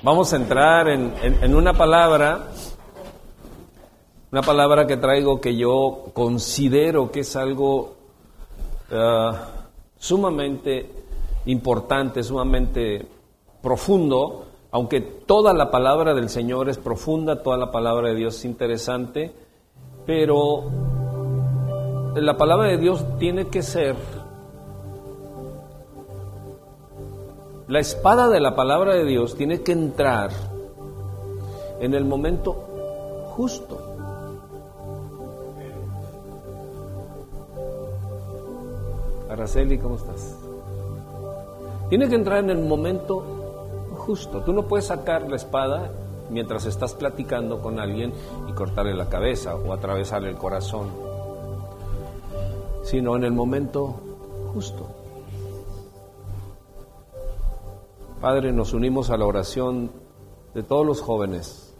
Vamos a entrar en, en, una palabra, una palabra que traigo que yo considero que es algo uh, sumamente importante, sumamente profundo, aunque toda la palabra del Señor es profunda, toda la palabra de Dios es interesante, pero la palabra de Dios tiene que ser La espada de la palabra de Dios tiene que entrar en el momento justo. Araceli, ¿cómo estás? Tiene que entrar en el momento justo. Tú no puedes sacar la espada mientras estás platicando con alguien y cortarle la cabeza o atravesarle el corazón, sino en el momento justo. Padre, nos unimos a la oración de todos los jóvenes,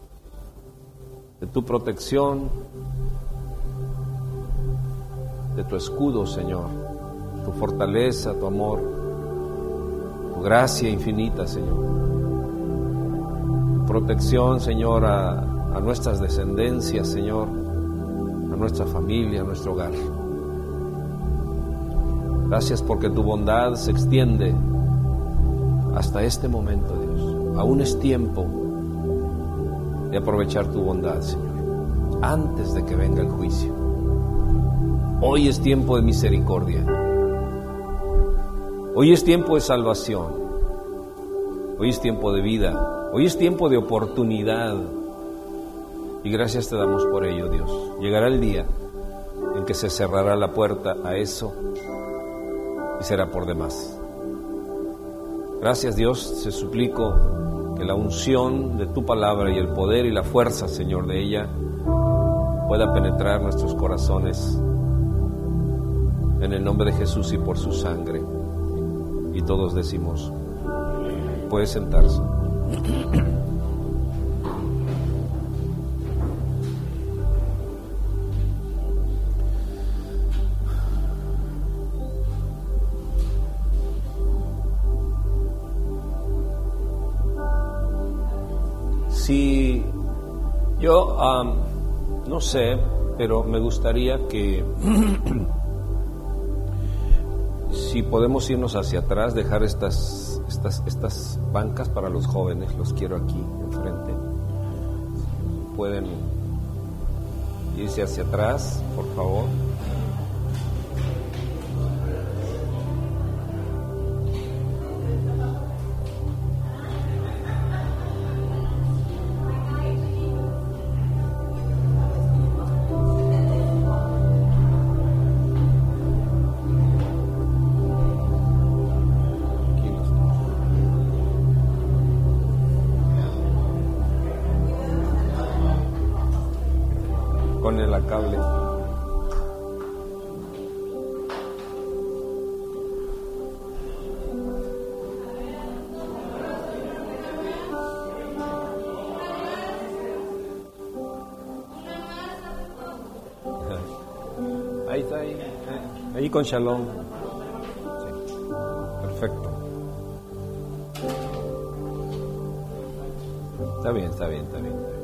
de tu protección, de tu escudo, Señor, tu fortaleza, tu amor, tu gracia infinita, Señor. Protección, Señor, a, a nuestras descendencias, Señor, a nuestra familia, a nuestro hogar. Gracias porque tu bondad se extiende hasta este momento, Dios. Aún es tiempo de aprovechar tu bondad, Señor, antes de que venga el juicio. Hoy es tiempo de misericordia. Hoy es tiempo de salvación. Hoy es tiempo de vida. Hoy es tiempo de oportunidad. Y gracias te damos por ello, Dios. Llegará el día en que se cerrará la puerta a eso y será por demás. Gracias Dios, te suplico que la unción de tu palabra y el poder y la fuerza, Señor, de ella pueda penetrar nuestros corazones en el nombre de Jesús y por su sangre. Y todos decimos, puede sentarse. Si yo no sé, pero me gustaría que si podemos irnos hacia atrás, dejar estas, estas, estas bancas para los jóvenes, los quiero aquí enfrente. Pueden irse hacia atrás, por favor. Con shalom. Perfecto. Está bien, está bien, está bien.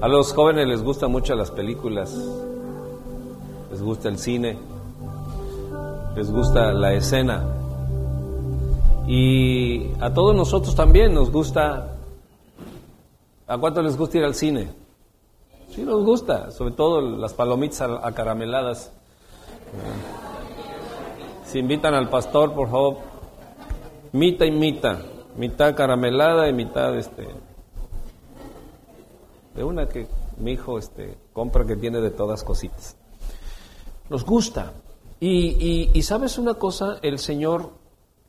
A los jóvenes les gustan mucho las películas, les gusta el cine, les gusta la escena. Y a todos nosotros también nos gusta ¿A cuánto les gusta ir al cine? Sí, nos gusta, sobre todo las palomitas acarameladas. Si invitan al pastor, por favor, mitad y mitad, mitad caramelada y mitad este de una que mi hijo este compra que tiene de todas cositas. Nos gusta. Y, y sabes una cosa, el Señor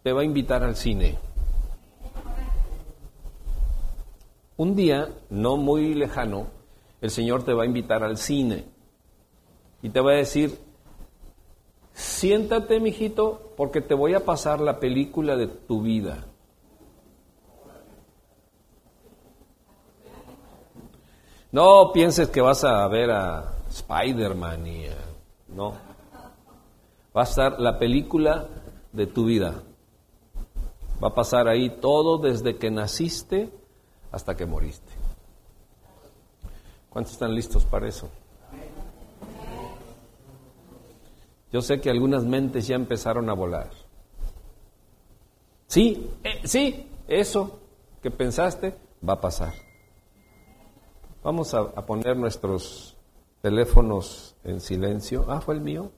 te va a invitar al cine. Un día, no muy lejano, el Señor te va a invitar al cine y te va a decir, siéntate, mijito, porque te voy a pasar la película de tu vida. No pienses que vas a ver a Spider-Man y no. Va a estar la película de tu vida. Va a pasar ahí todo desde que naciste hasta que moriste. ¿Cuántos están listos para eso? Yo sé que algunas mentes ya empezaron a volar. Sí, eh, sí, eso que pensaste va a pasar. Vamos a, a, poner nuestros teléfonos en silencio. Ah, fue el mío.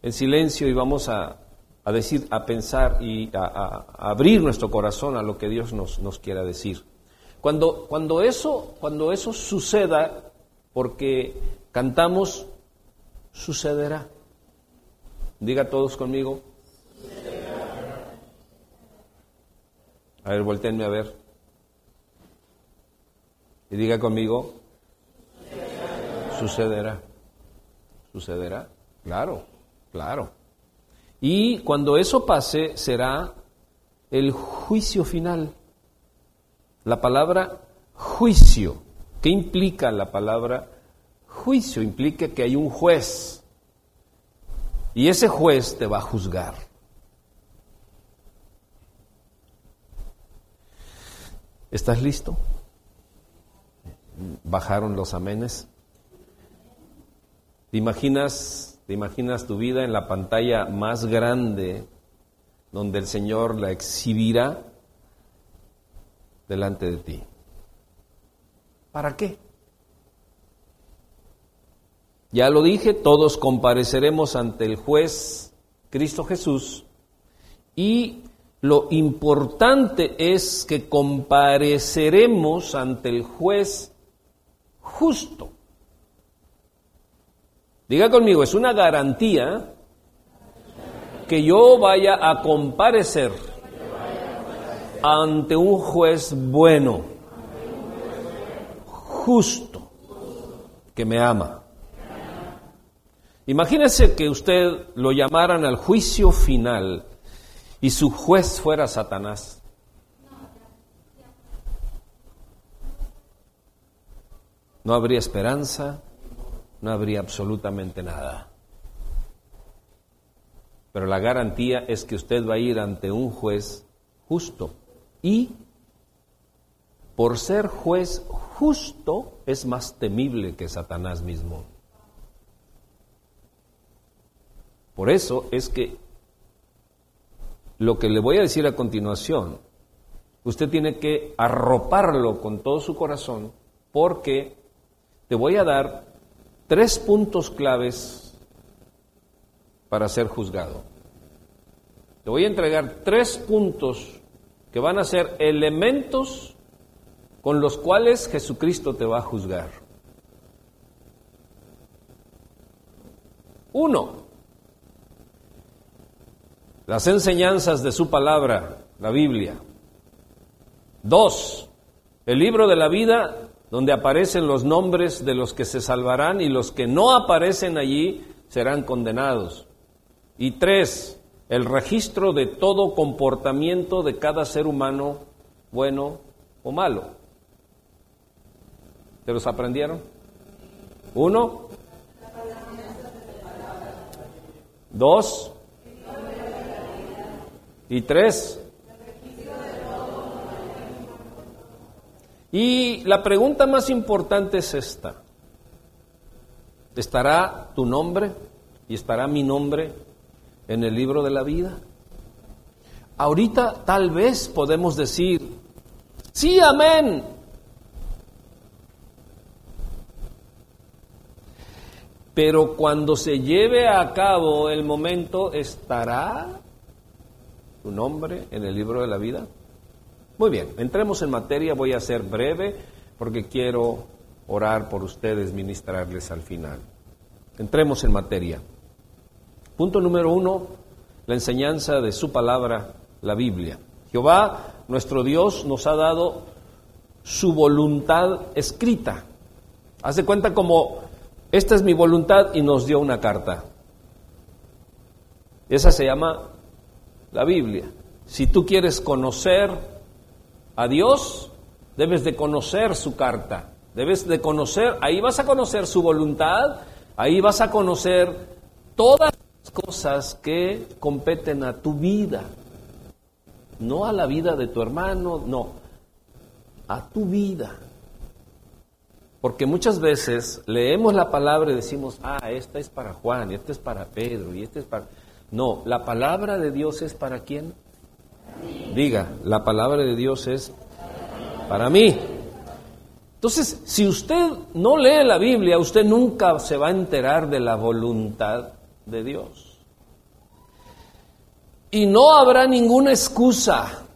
En silencio y vamos a, a decir, a pensar y a, abrir nuestro corazón a lo que Dios nos, nos quiera decir. Cuando, cuando, eso, cuando eso suceda, porque cantamos, sucederá. Diga todos conmigo. A ver, volteenme a ver. Y diga conmigo, sucederá. ¿Sucederá? Claro, claro. Y cuando eso pase será el juicio final. La palabra juicio, ¿qué implica la palabra juicio? Implica que hay un juez y ese juez te va a juzgar. ¿Estás listo? Bajaron los amenes. ¿Te imaginas, ¿Te imaginas tu vida en la pantalla más grande donde el Señor la exhibirá? delante de ti. ¿Para qué? Ya lo dije, todos compareceremos ante el juez Cristo Jesús y lo importante es que compareceremos ante el juez justo. Diga conmigo, es una garantía que yo vaya a comparecer ante un juez bueno, justo, que me ama. Imagínese que usted lo llamaran al juicio final y su juez fuera Satanás. No habría esperanza, no habría absolutamente nada. Pero la garantía es que usted va a ir ante un juez justo y por ser juez justo es más temible que Satanás mismo. Por eso es que lo que le voy a decir a continuación, usted tiene que arroparlo con todo su corazón porque te voy a dar tres puntos claves para ser juzgado. Te voy a entregar tres puntos que van a ser elementos con los cuales Jesucristo te va a juzgar. Uno, las enseñanzas de su palabra, la Biblia. Dos, el libro de la vida donde aparecen los nombres de los que se salvarán y los que no aparecen allí serán condenados. Y tres, el registro de todo comportamiento de cada ser humano, bueno o malo. ¿Se los aprendieron? Uno. Dos. Y tres. Y la pregunta más importante es esta. ¿Estará tu nombre y estará mi nombre en el libro de la vida? Ahorita tal vez podemos decir, sí, amén. Pero cuando se lleve a cabo el momento, ¿estará tu nombre en el libro de la vida? Muy bien, entremos en materia, voy a ser breve porque quiero orar por ustedes, ministrarles al final. Entremos en materia. Punto número uno, la enseñanza de su palabra, la Biblia. Jehová, nuestro Dios, nos ha dado su voluntad escrita. Haz de cuenta como, esta es mi voluntad y nos dio una carta. Esa se llama la Biblia. Si tú quieres conocer a Dios, debes de conocer su carta. Debes de conocer, ahí vas a conocer su voluntad, Ahí vas a conocer todas las cosas que competen a tu vida, no a la vida de tu hermano, no, a tu vida. Porque muchas veces leemos la palabra y decimos, ah, esta es para Juan, esta es para Pedro, y esta es para... No, la palabra de Dios es para quién? Diga, la palabra de Dios es para mí. Entonces, si usted no lee la Biblia, usted nunca se va a enterar de la voluntad de Dios. Y no habrá ninguna excusa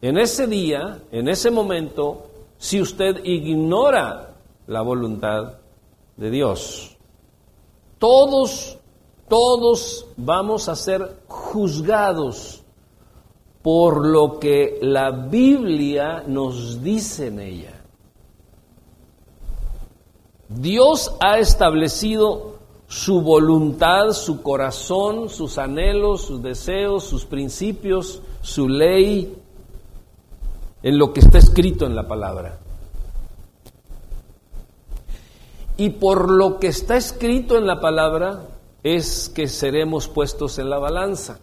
en ese día, en ese momento, si usted ignora la voluntad de Dios. Todos, todos vamos a ser juzgados por lo que la Biblia nos dice en ella. Dios ha establecido su voluntad, su corazón, sus anhelos, sus deseos, sus principios, su ley, en lo que está escrito en la palabra. Y por lo que está escrito en la palabra es que seremos puestos en la balanza.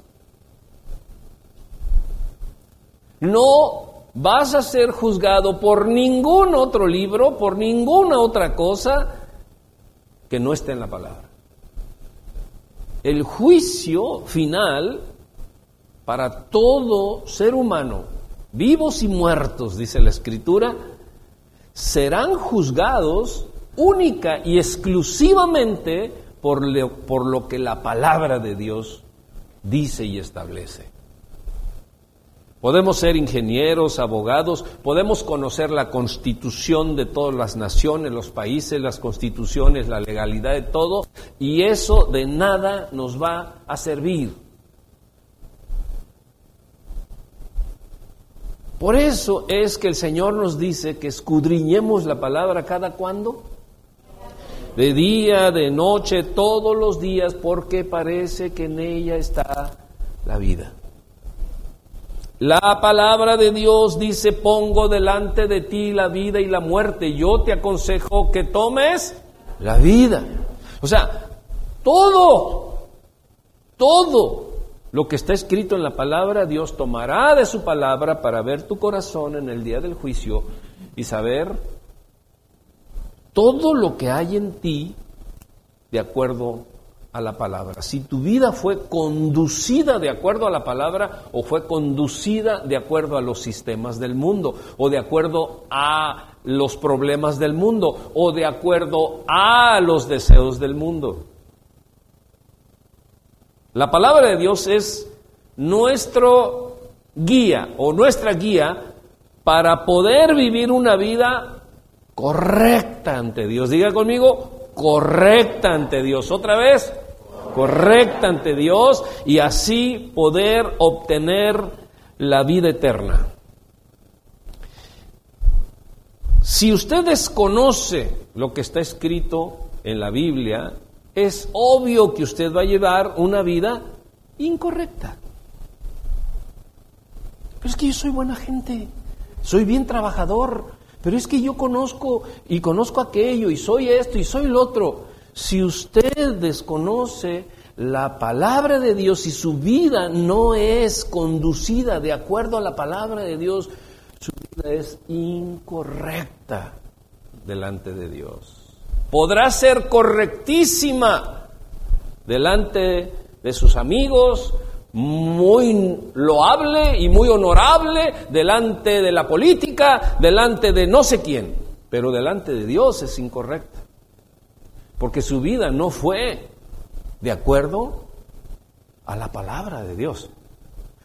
No vas a ser juzgado por ningún otro libro, por ninguna otra cosa que no esté en la palabra. El juicio final para todo ser humano, vivos y muertos, dice la Escritura, serán juzgados única y exclusivamente por lo que la palabra de Dios dice y establece. Podemos ser ingenieros, abogados, podemos conocer la constitución de todas las naciones, los países, las constituciones, la legalidad de todo, y eso de nada nos va a servir. Por eso es que el Señor nos dice que escudriñemos la palabra cada cuando. De día, de noche, todos los días, porque parece que en ella está la vida. La palabra de Dios dice, pongo delante de ti la vida y la muerte. Yo te aconsejo que tomes la vida. O sea, todo, todo lo que está escrito en la palabra, Dios tomará de su palabra para ver tu corazón en el día del juicio y saber todo lo que hay en ti de acuerdo a la palabra. Si tu vida fue conducida de acuerdo a la palabra o fue conducida de acuerdo a los sistemas del mundo o de acuerdo a los problemas del mundo o de acuerdo a los deseos del mundo. La palabra de Dios es nuestro guía o nuestra guía para poder vivir una vida correcta ante Dios. Diga conmigo, correcta ante Dios. Otra vez, correcta ante Dios y así poder obtener la vida eterna. Si usted desconoce lo que está escrito en la Biblia, es obvio que usted va a llevar una vida incorrecta. Pero es que yo soy buena gente, soy bien trabajador, pero es que yo conozco y conozco aquello y soy esto y soy lo otro. Si usted desconoce la palabra de Dios y su vida no es conducida de acuerdo a la palabra de Dios, su vida es incorrecta delante de Dios. Podrá ser correctísima delante de sus amigos, muy loable y muy honorable delante de la política, delante de no sé quién, pero delante de Dios es incorrecta porque su vida no fue de acuerdo a la palabra de Dios.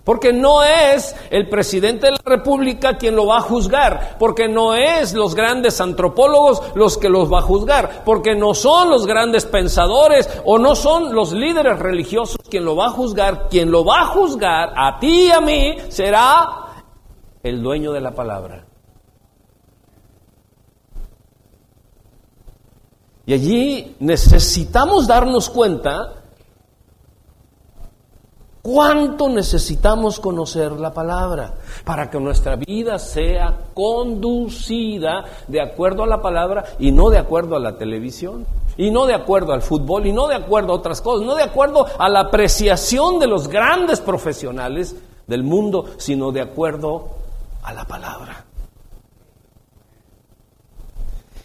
Porque no es el presidente de la República quien lo va a juzgar, porque no es los grandes antropólogos los que los va a juzgar, porque no son los grandes pensadores o no son los líderes religiosos quien lo va a juzgar, quien lo va a juzgar a ti y a mí será el dueño de la palabra. Y allí necesitamos darnos cuenta cuánto necesitamos conocer la palabra para que nuestra vida sea conducida de acuerdo a la palabra y no de acuerdo a la televisión. Y no de acuerdo al fútbol, y no de acuerdo a otras cosas, no de acuerdo a la apreciación de los grandes profesionales del mundo, sino de acuerdo a la palabra.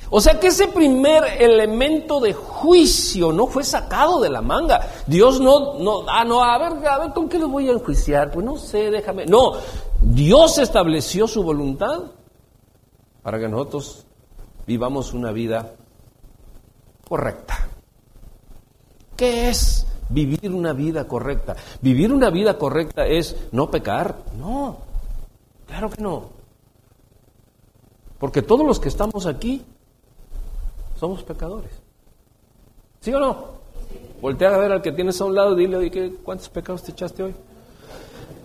O sea que ese primer elemento de juicio no fue sacado de la manga. Dios no, no, ah, no, a ver, a ver, ¿con qué lo voy a enjuiciar? Pues no sé, déjame. No, Dios estableció su voluntad para que nosotros vivamos una vida correcta. ¿Qué es vivir una vida correcta? Vivir una vida correcta es no pecar. No, claro que no. Porque todos los que estamos aquí somos pecadores. ¿Sí o no? Voltea a ver al que tienes a un lado y dile, oye, ¿cuántos pecados te echaste hoy?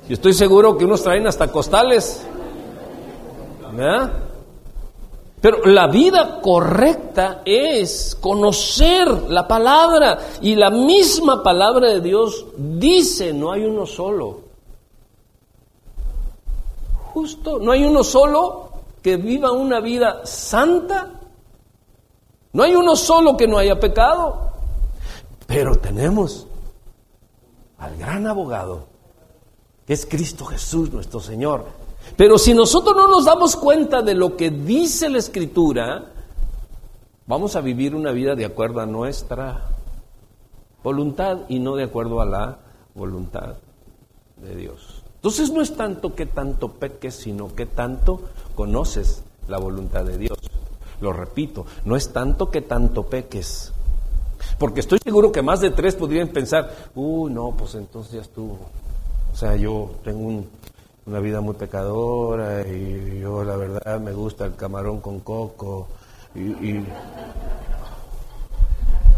Y estoy seguro que unos traen hasta costales. ¿Verdad? Pero la vida correcta es conocer la palabra. Y la misma palabra de Dios dice, no hay uno solo. Justo, no hay uno solo que viva una vida santa no hay uno solo que no haya pecado, pero tenemos al gran abogado, que es Cristo Jesús nuestro Señor. Pero si nosotros no nos damos cuenta de lo que dice la Escritura, vamos a vivir una vida de acuerdo a nuestra voluntad y no de acuerdo a la voluntad de Dios. Entonces no es tanto que tanto peques, sino que tanto conoces la voluntad de Dios. Lo repito, no es tanto que tanto peques. Porque estoy seguro que más de tres podrían pensar, uy, no, pues entonces ya estuvo. O sea, yo tengo una vida muy pecadora y yo la verdad me gusta el camarón con coco. Y,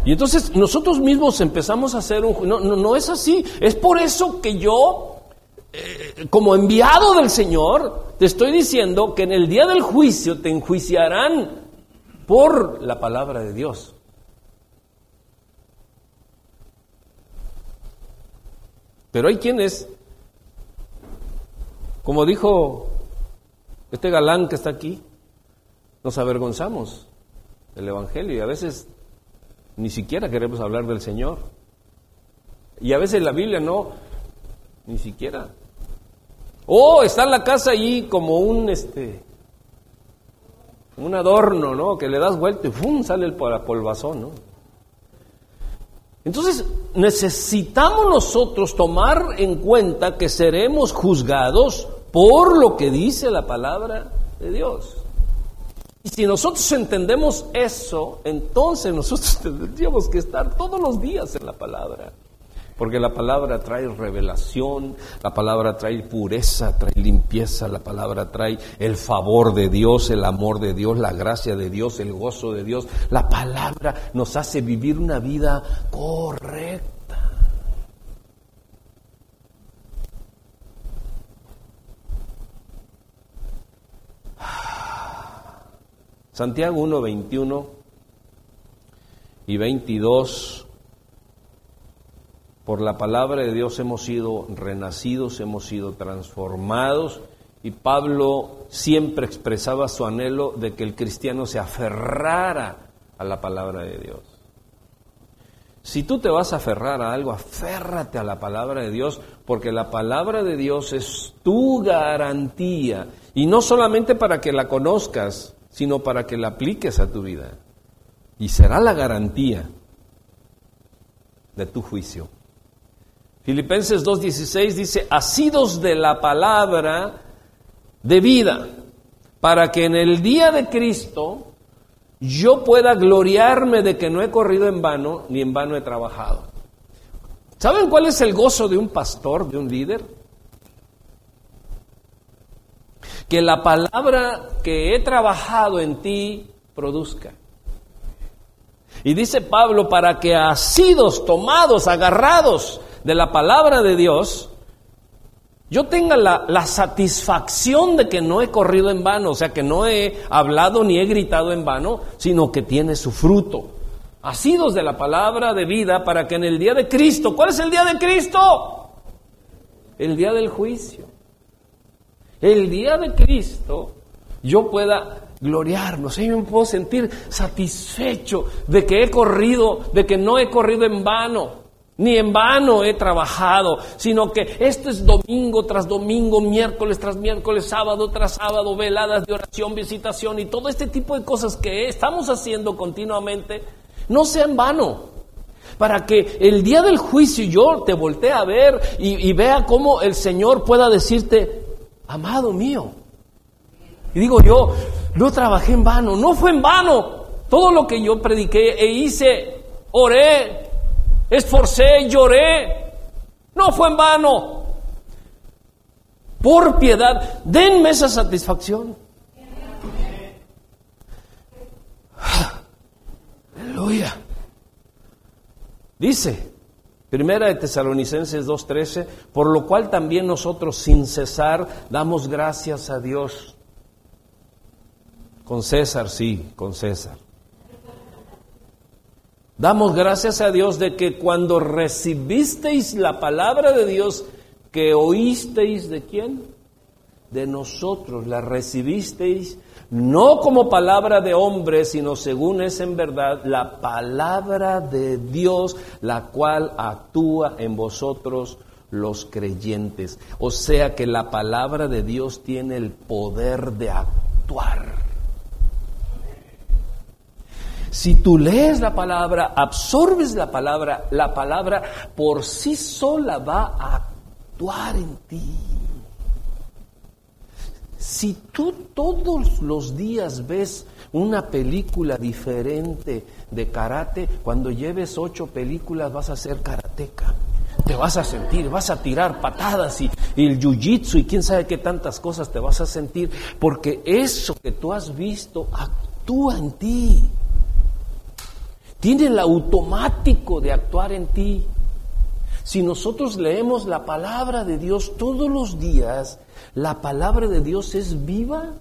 entonces nosotros mismos empezamos a hacer un... No, no, no es así. Es por eso que yo, eh, como enviado del Señor, te estoy diciendo que en el día del juicio te enjuiciarán por la palabra de Dios. Pero hay quienes, como dijo este galán que está aquí, nos avergonzamos del Evangelio y a veces ni siquiera queremos hablar del Señor. Y a veces la Biblia no, ni siquiera. O oh, está en la casa allí como un este un adorno, ¿no? Que le das vuelta y ¡fum! sale el polvazón, ¿no? Entonces, necesitamos nosotros tomar en cuenta que seremos juzgados por lo que dice la palabra de Dios. Y si nosotros entendemos eso, entonces nosotros tendríamos que estar todos los días en la palabra. Porque la palabra trae revelación, la palabra trae pureza, trae limpieza, la palabra trae el favor de Dios, el amor de Dios, la gracia de Dios, el gozo de Dios. La palabra nos hace vivir una vida correcta. Santiago 1, 21 y 22 por la palabra de Dios hemos sido renacidos, hemos sido transformados y Pablo siempre expresaba su anhelo de que el cristiano se aferrara a la palabra de Dios. Si tú te vas a aferrar a algo, aférrate a la palabra de Dios, porque la palabra de Dios es tu garantía, y no solamente para que la conozcas, sino para que la apliques a tu vida. Y será la garantía de tu juicio. Filipenses 2.16 dice, asidos de la palabra de vida, para que en el día de Cristo yo pueda gloriarme de que no he corrido en vano, ni en vano he trabajado. ¿Saben cuál es el gozo de un pastor, de un líder? Que la palabra que he trabajado en ti produzca. Y dice Pablo, para que asidos, tomados, agarrados de la palabra de Dios, yo tenga la, la, satisfacción de que no he corrido en vano, o sea, que no he hablado ni he gritado en vano, sino que tiene su fruto. Asidos de la palabra de vida para que en el día de Cristo, ¿cuál es el día de Cristo? El día del juicio. El día de Cristo yo pueda gloriarnos. Yo me puedo sentir satisfecho de que he corrido, de que no he corrido en vano. Ni en vano he trabajado, sino que esto es domingo tras domingo, miércoles tras miércoles, sábado tras sábado, veladas de oración, visitación y todo este tipo de cosas que estamos haciendo continuamente, no sea en vano. Para que el día del juicio yo te voltee a ver y, vea cómo el Señor pueda decirte, amado mío. Y digo yo, no trabajé en vano, no fue en vano. Todo lo que yo prediqué e hice, oré, esforcé, lloré, no fue en vano. Por piedad, denme esa satisfacción. Aleluya. Dice, Primera de Tesalonicenses 2.13, por lo cual también nosotros sin cesar damos gracias a Dios. Con César, sí, con César. Damos gracias a Dios de que cuando recibisteis la palabra de Dios que oísteis de quién? De nosotros, la recibisteis no como palabra de hombre, sino según es en verdad la palabra de Dios, la cual actúa en vosotros los creyentes. O sea que la palabra de Dios tiene el poder de actuar. Si tú lees la palabra, absorbes la palabra, la palabra por sí sola va a actuar en ti. Si tú todos los días ves una película diferente de karate, cuando lleves ocho películas vas a ser karateca. Te vas a sentir, vas a tirar patadas y, y el jiu-jitsu y quién sabe qué tantas cosas te vas a sentir, porque eso que tú has visto actúa en ti tiene el automático de actuar en ti. Si nosotros leemos la palabra de Dios todos los días, la palabra de Dios es viva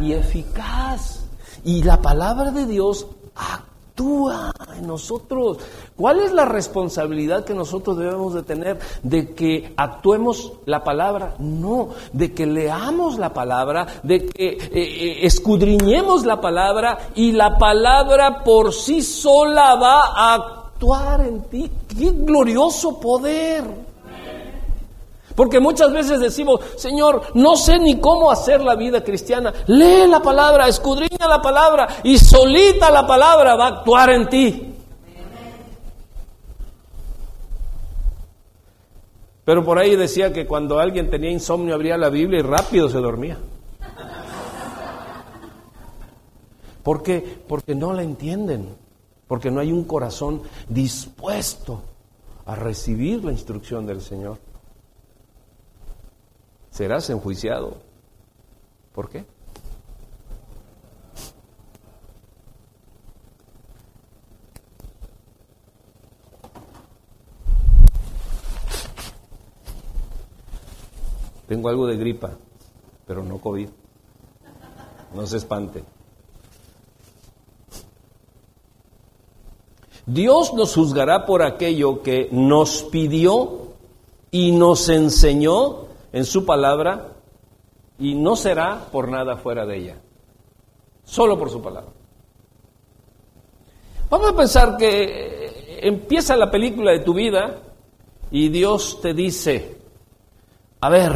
y eficaz. Y la palabra de Dios actúa en nosotros. ¿Cuál es la responsabilidad que nosotros debemos de tener? ¿De que actuemos la palabra? No, de que leamos la palabra, de que eh, eh, escudriñemos la palabra y la palabra por sí sola va a actuar en ti. ¡Qué glorioso poder! Porque muchas veces decimos, Señor, no sé ni cómo hacer la vida cristiana. Lee la palabra, escudriña la palabra y solita la palabra va a actuar en ti. Pero por ahí decía que cuando alguien tenía insomnio abría la Biblia y rápido se dormía. ¿Por qué? Porque no la entienden, porque no hay un corazón dispuesto a recibir la instrucción del Señor serás enjuiciado. ¿Por qué? Tengo algo de gripa, pero no COVID. No se espante. Dios nos juzgará por aquello que nos pidió y nos enseñó en su palabra y no será por nada fuera de ella, solo por su palabra. Vamos a pensar que empieza la película de tu vida y Dios te dice, a ver,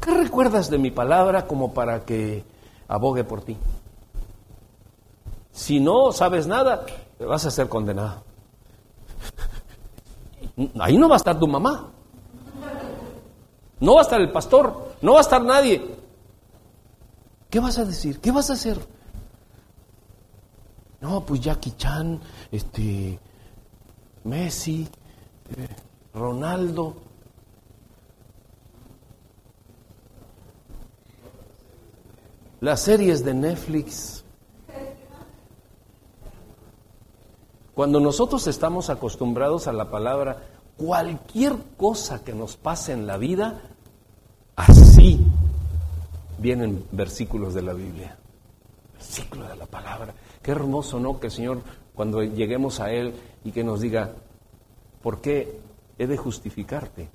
¿qué recuerdas de mi palabra como para que abogue por ti? Si no sabes nada, vas a ser condenado. Ahí no va a estar tu mamá. No va a estar el pastor, no va a estar nadie. ¿Qué vas a decir? ¿Qué vas a hacer? No, pues Jackie Chan, este, Messi, eh, Ronaldo. Las series de Netflix. Cuando nosotros estamos acostumbrados a la palabra cualquier cosa que nos pase en la vida, así vienen versículos de la Biblia, versículos de la palabra. Qué hermoso, ¿no? Que el Señor, cuando lleguemos a Él y que nos diga, ¿por qué he de justificarte?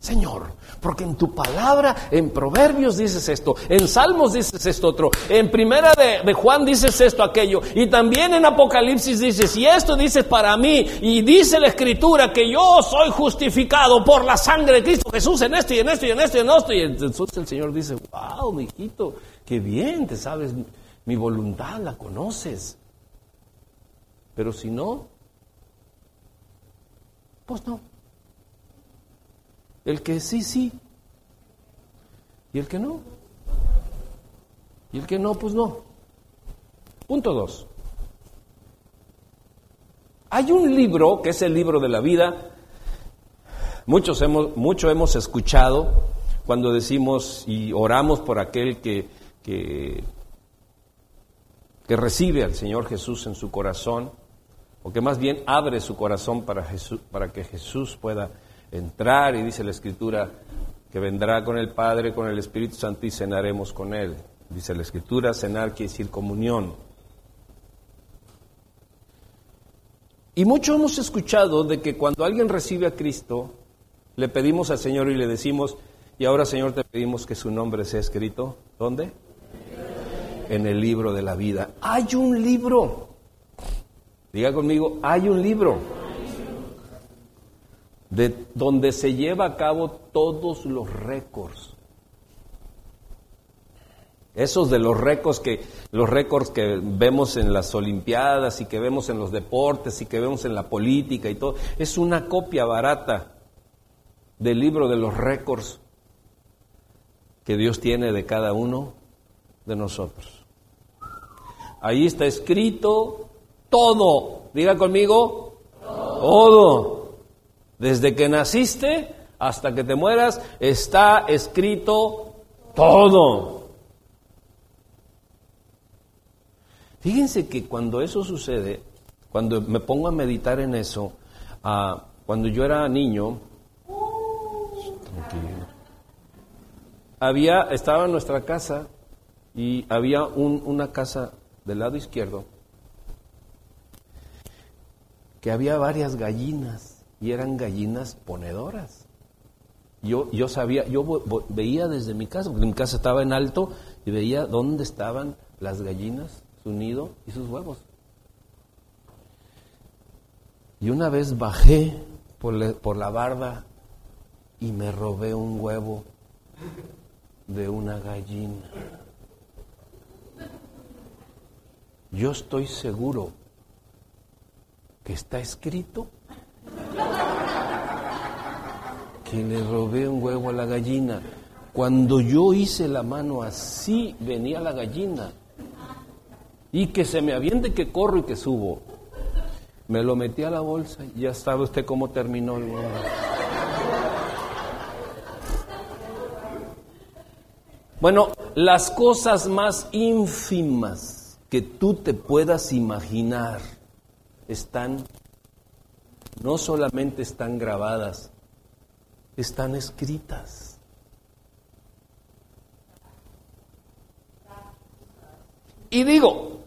Señor, porque en tu palabra, en Proverbios dices esto, en Salmos dices esto otro, en Primera de, Juan dices esto, aquello, y también en Apocalipsis dices, y esto dices para mí, y dice la Escritura que yo soy justificado por la sangre de Cristo Jesús en esto y en esto y en esto y en esto. Y entonces el Señor dice, wow, mi hijito, qué bien, te sabes mi voluntad, la conoces. Pero si no, pues no. El que sí, sí. Y el que no. Y el que no, pues no. Punto dos. Hay un libro, que es el libro de la vida. Muchos hemos, mucho hemos escuchado cuando decimos y oramos por aquel que, que, que recibe al Señor Jesús en su corazón, o que más bien abre su corazón para, Jesús, para que Jesús pueda entrar y dice la Escritura que vendrá con el Padre, con el Espíritu Santo y cenaremos con Él. Dice la Escritura, cenar quiere decir comunión. Y mucho hemos escuchado de que cuando alguien recibe a Cristo, le pedimos al Señor y le decimos, y ahora Señor te pedimos que su nombre sea escrito, ¿dónde? En el libro de la vida. Hay un libro. Diga conmigo, hay un libro de donde se lleva a cabo todos los récords. Esos de los récords que los récords que vemos en las olimpiadas y que vemos en los deportes y que vemos en la política y todo, es una copia barata del libro de los récords que Dios tiene de cada uno de nosotros. Ahí está escrito todo. Diga conmigo, todo. Desde que naciste hasta que te mueras está escrito todo. Fíjense que cuando eso sucede, cuando me pongo a meditar en eso, ah, cuando yo era niño, había, estaba en nuestra casa y había una casa del lado izquierdo que había varias gallinas y eran gallinas ponedoras. Yo, yo sabía, yo veía desde mi casa, porque mi casa estaba en alto, y veía dónde estaban las gallinas, su nido y sus huevos. Y una vez bajé por, por la barda y me robé un huevo de una gallina. Yo estoy seguro que está escrito que le robé un huevo a la gallina. Cuando yo hice la mano así, venía la gallina. Y que se me aviente que corro y que subo. Me lo metí a la bolsa y ya sabe usted cómo terminó el huevo. Bueno, las cosas más ínfimas que tú te puedas imaginar están, no solamente están grabadas, están escritas. Y digo,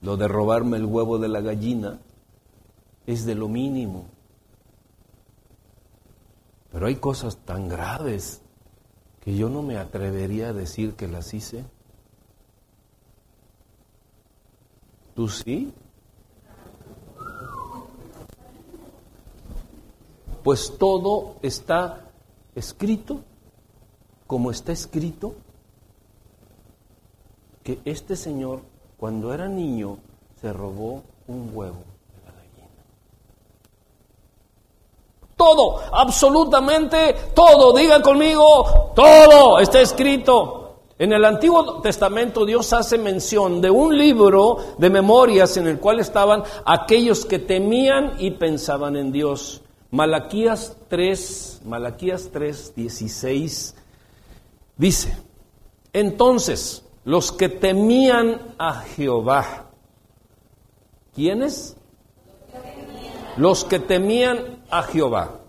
lo de robarme el huevo de la gallina es de lo mínimo. Pero hay cosas tan graves que yo no me atrevería a decir que las hice. ¿Tú sí? Pues todo está escrito como está escrito que este señor cuando era niño se robó un huevo de la gallina. Todo, absolutamente todo, diga conmigo, todo está escrito. En el Antiguo Testamento Dios hace mención de un libro de memorias en el cual estaban aquellos que temían y pensaban en Dios. Malaquías 3, Malaquías 3, 16 dice, entonces los que temían a Jehová, ¿quiénes? Los que temían a Jehová.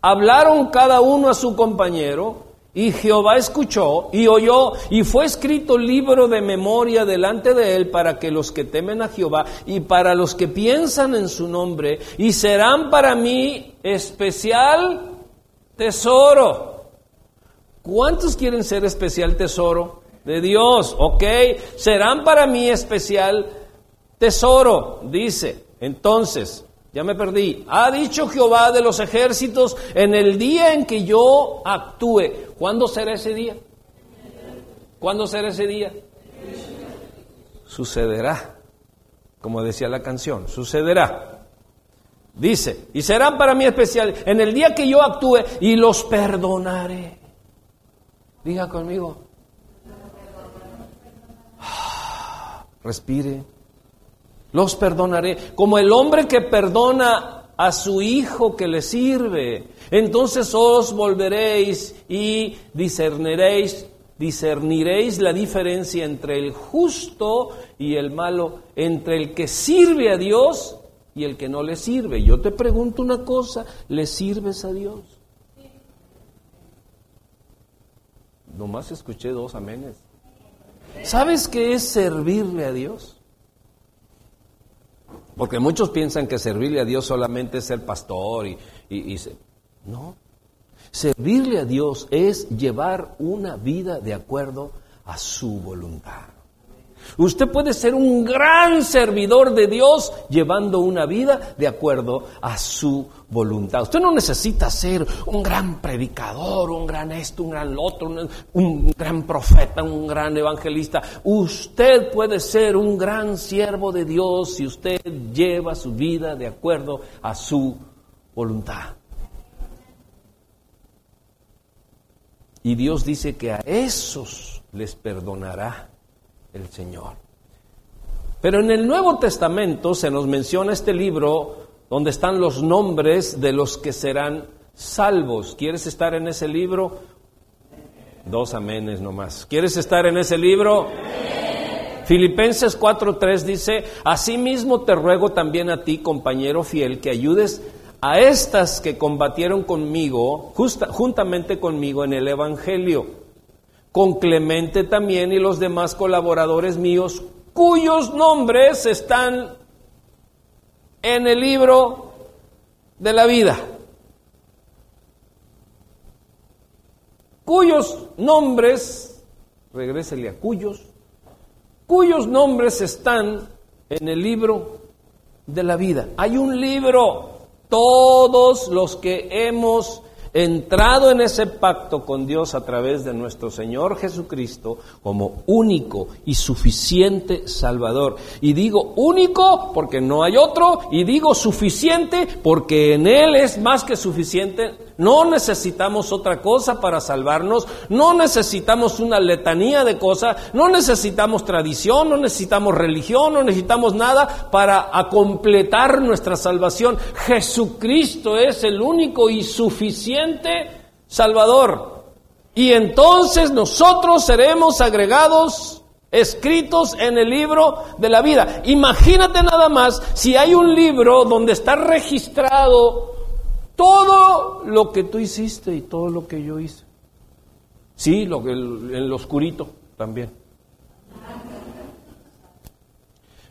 Hablaron cada uno a su compañero y Jehová escuchó y oyó y fue escrito libro de memoria delante de él para que los que temen a Jehová y para los que piensan en su nombre y serán para mí especial tesoro. ¿Cuántos quieren ser especial tesoro de Dios? Ok, serán para mí especial tesoro, dice. Entonces, ya me perdí. Ha dicho Jehová de los ejércitos en el día en que yo actúe. ¿Cuándo será ese día? ¿Cuándo será ese día? Sucederá. Como decía la canción, sucederá. Dice, y serán para mí especial en el día que yo actúe y los perdonaré. Diga conmigo. Respire los perdonaré. Como el hombre que perdona a su hijo que le sirve. Entonces os volveréis y discerniréis, discerniréis la diferencia entre el justo y el malo, entre el que sirve a Dios y el que no le sirve. Yo te pregunto una cosa, ¿le sirves a Dios? Nomás escuché dos amenes. ¿Sabes qué es servirle a Dios? Porque muchos piensan que servirle a Dios solamente es ser pastor y, y, no. Servirle a Dios es llevar una vida de acuerdo a su voluntad. Usted puede ser un gran servidor de Dios llevando una vida de acuerdo a su voluntad. Usted no necesita ser un gran predicador, un gran esto, un gran otro, un, gran profeta, un gran evangelista. Usted puede ser un gran siervo de Dios si usted lleva su vida de acuerdo a su voluntad. Y Dios dice que a esos les perdonará el Señor. Pero en el Nuevo Testamento se nos menciona este libro donde están los nombres de los que serán salvos. ¿Quieres estar en ese libro? Dos amenes nomás. ¿Quieres estar en ese libro? Filipenses 4:3 dice, Asimismo te ruego también a ti, compañero fiel, que ayudes a estas que combatieron conmigo, juntamente conmigo en el Evangelio con Clemente también y los demás colaboradores míos, cuyos nombres están en el libro de la vida. Cuyos nombres, regrésele a cuyos, cuyos nombres están en el libro de la vida. Hay un libro, todos los que hemos entrado en ese pacto con Dios a través de nuestro Señor Jesucristo como único y suficiente Salvador. Y digo único porque no hay otro, y digo suficiente porque en Él es más que suficiente no necesitamos otra cosa para salvarnos, no necesitamos una letanía de cosas, no necesitamos tradición, no necesitamos religión, no necesitamos nada para completar nuestra salvación. Jesucristo es el único y suficiente Salvador. Y entonces nosotros seremos agregados escritos en el libro de la vida. Imagínate nada más si hay un libro donde está registrado todo lo que tú hiciste y todo lo que yo hice. Sí, lo que el, el oscurito también.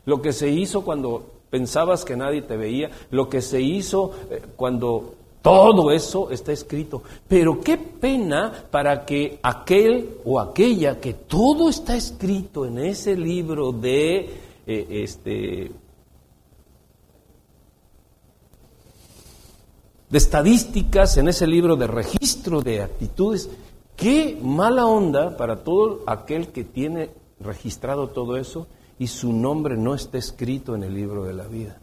Lo que se hizo cuando pensabas que nadie te veía, lo que se hizo eh, cuando todo eso está escrito. Pero qué pena para que aquel o aquella que todo está escrito en ese libro de eh, este de estadísticas, en ese libro de registro de actitudes. Qué mala onda para todo aquel que tiene registrado todo eso y su nombre no está escrito en el libro de la vida.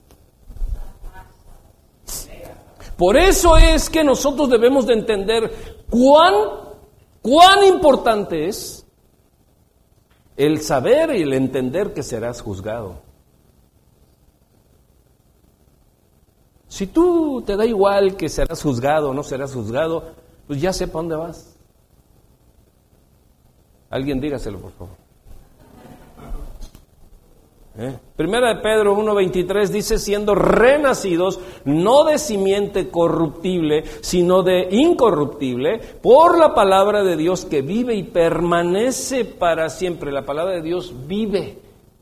Por eso es que nosotros debemos de entender cuán, cuán importante es el saber y el entender que serás juzgado. Si tú te da igual que serás juzgado o no serás juzgado, pues ya sepa dónde vas. Alguien dígaselo, por favor. ¿Eh? Primera de Pedro 1.23 dice, siendo renacidos, no de simiente corruptible, sino de incorruptible, por la palabra de Dios que vive y permanece para siempre. La palabra de Dios vive,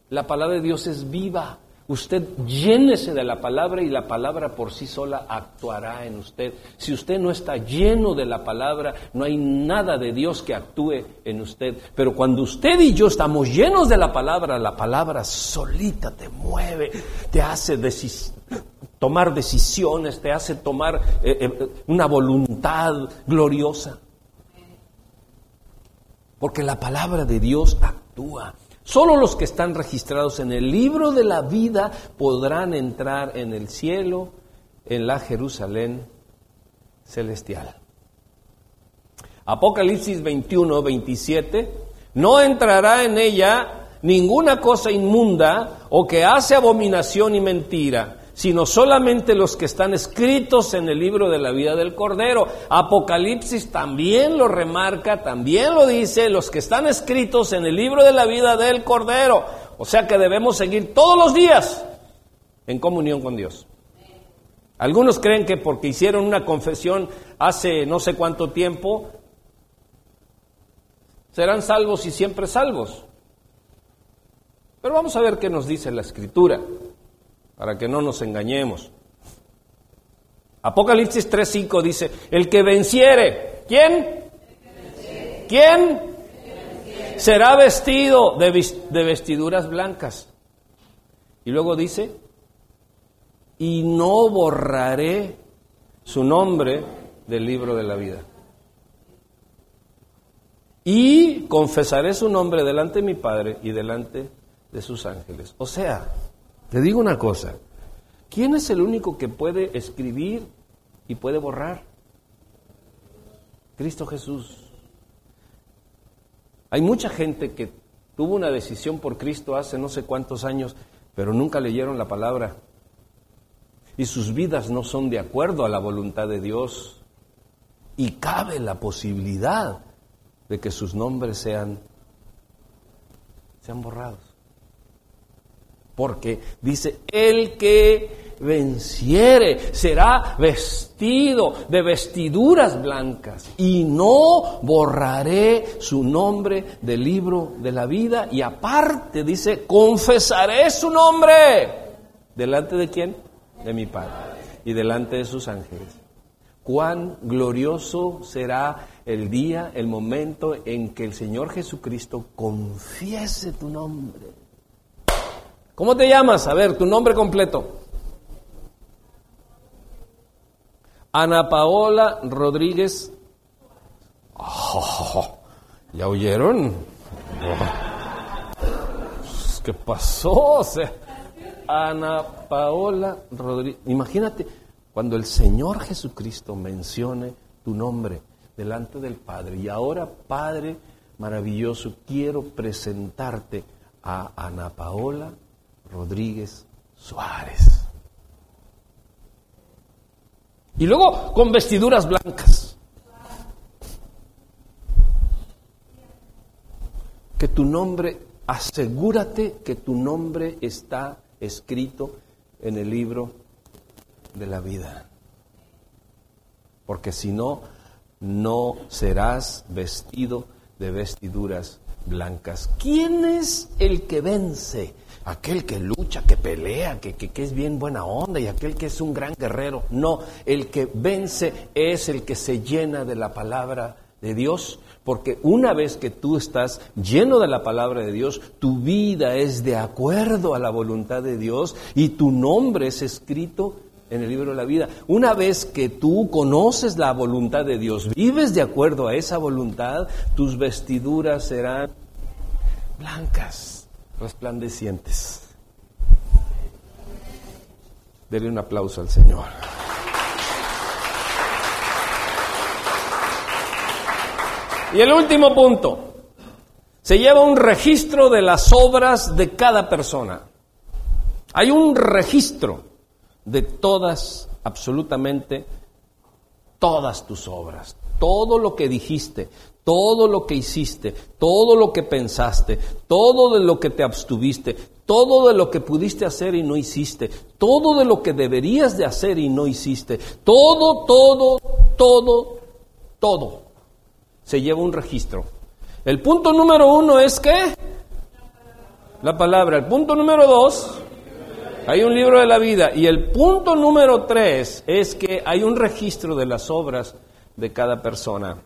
la palabra de Dios es viva. Usted llénese de la palabra y la palabra por sí sola actuará en usted. Si usted no está lleno de la palabra, no hay nada de Dios que actúe en usted. Pero cuando usted y yo estamos llenos de la palabra, la palabra solita te mueve, te hace tomar decisiones, te hace tomar eh, eh, una voluntad gloriosa. Porque la palabra de Dios actúa. Solo los que están registrados en el libro de la vida podrán entrar en el cielo, en la Jerusalén celestial. Apocalipsis 21, 27, no entrará en ella ninguna cosa inmunda o que hace abominación y mentira sino solamente los que están escritos en el libro de la vida del Cordero. Apocalipsis también lo remarca, también lo dice, los que están escritos en el libro de la vida del Cordero. O sea que debemos seguir todos los días en comunión con Dios. Algunos creen que porque hicieron una confesión hace no sé cuánto tiempo, serán salvos y siempre salvos. Pero vamos a ver qué nos dice la Escritura para que no nos engañemos. Apocalipsis 3:5 dice, el que venciere, ¿quién? ¿Quién? Será vestido de vestiduras blancas. Y luego dice, y no borraré su nombre del libro de la vida. Y confesaré su nombre delante de mi Padre y delante de sus ángeles. O sea, te digo una cosa, ¿quién es el único que puede escribir y puede borrar? Cristo Jesús. Hay mucha gente que tuvo una decisión por Cristo hace no sé cuántos años, pero nunca leyeron la palabra. Y sus vidas no son de acuerdo a la voluntad de Dios. Y cabe la posibilidad de que sus nombres sean, sean borrados. Porque dice, el que venciere será vestido de vestiduras blancas y no borraré su nombre del libro de la vida y aparte dice, confesaré su nombre. ¿Delante de quién? De mi Padre y delante de sus ángeles. Cuán glorioso será el día, el momento en que el Señor Jesucristo confiese tu nombre ¿Cómo te llamas? A ver, tu nombre completo. Ana Paola Rodríguez. Oh, ¿Ya oyeron? ¿Qué pasó? Ana Paola Rodríguez. Imagínate cuando el Señor Jesucristo mencione tu nombre delante del Padre. Y ahora, Padre maravilloso, quiero presentarte a Ana Paola Rodríguez Suárez. Y luego con vestiduras blancas. Que tu nombre, asegúrate que tu nombre está escrito en el libro de la vida. Porque si no, no serás vestido de vestiduras blancas. ¿Quién es el que vence? Aquel que lucha, que pelea, que, que, es bien buena onda y aquel que es un gran guerrero. No, el que vence es el que se llena de la palabra de Dios, porque una vez que tú estás lleno de la palabra de Dios, tu vida es de acuerdo a la voluntad de Dios y tu nombre es escrito en el libro de la vida. Una vez que tú conoces la voluntad de Dios, vives de acuerdo a esa voluntad, tus vestiduras serán blancas resplandecientes. Denle un aplauso al Señor. Y el último punto, se lleva un registro de las obras de cada persona. Hay un registro de todas, absolutamente todas tus obras, todo lo que dijiste, todo lo que hiciste, todo lo que pensaste, todo de lo que te abstuviste, todo de lo que pudiste hacer y no hiciste, todo de lo que deberías de hacer y no hiciste, todo, todo, todo, todo, se lleva un registro. El punto número uno es que la palabra. El punto número dos, hay un libro de la vida. Y el punto número tres es que hay un registro de las obras de cada persona.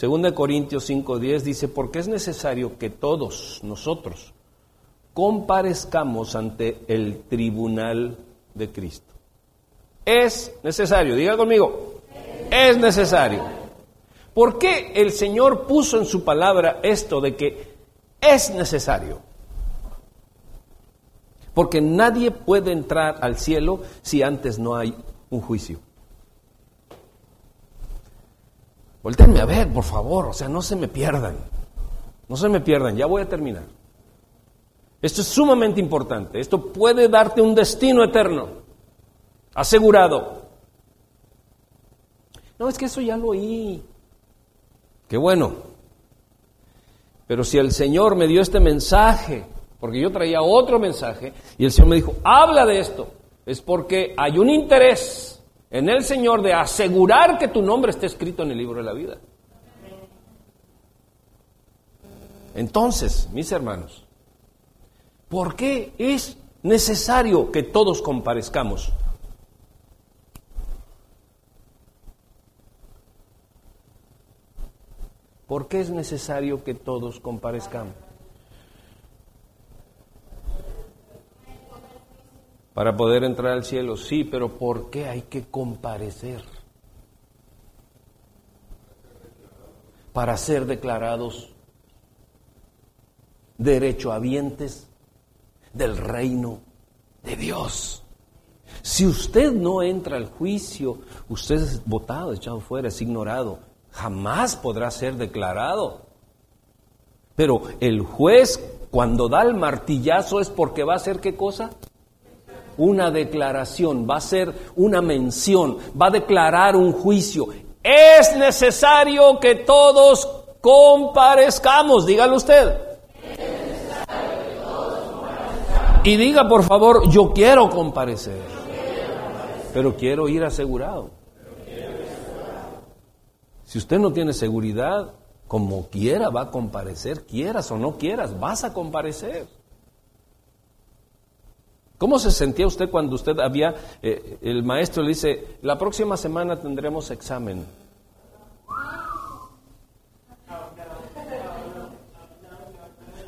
Según de Corintios 5:10 dice, porque es necesario que todos nosotros comparezcamos ante el tribunal de Cristo. Es necesario, diga conmigo, es necesario. ¿Por qué el Señor puso en su palabra esto de que es necesario? Porque nadie puede entrar al cielo si antes no hay un juicio. Voltenme a ver, por favor, o sea, no se me pierdan. No se me pierdan, ya voy a terminar. Esto es sumamente importante. Esto puede darte un destino eterno, asegurado. No, es que eso ya lo oí. Qué bueno. Pero si el Señor me dio este mensaje, porque yo traía otro mensaje, y el Señor me dijo, habla de esto, es porque hay un interés en el Señor de asegurar que tu nombre esté escrito en el libro de la vida. Entonces, mis hermanos, ¿por qué es necesario que todos comparezcamos? ¿Por qué es necesario que todos comparezcamos? Para poder entrar al cielo, sí, pero ¿por qué hay que comparecer? Para ser declarados derechohabientes del reino de Dios. Si usted no entra al juicio, usted es votado, echado fuera, es ignorado. Jamás podrá ser declarado. Pero el juez, cuando da el martillazo, es porque va a hacer qué cosa? Una declaración, va a ser una mención, va a declarar un juicio. Es necesario que todos comparezcamos, dígalo usted. Y diga por favor, yo quiero comparecer, pero quiero ir asegurado. Si usted no tiene seguridad, como quiera va a comparecer, quieras o no quieras, vas a comparecer. ¿Cómo se sentía usted cuando usted había, eh, el maestro le dice, la próxima semana tendremos examen?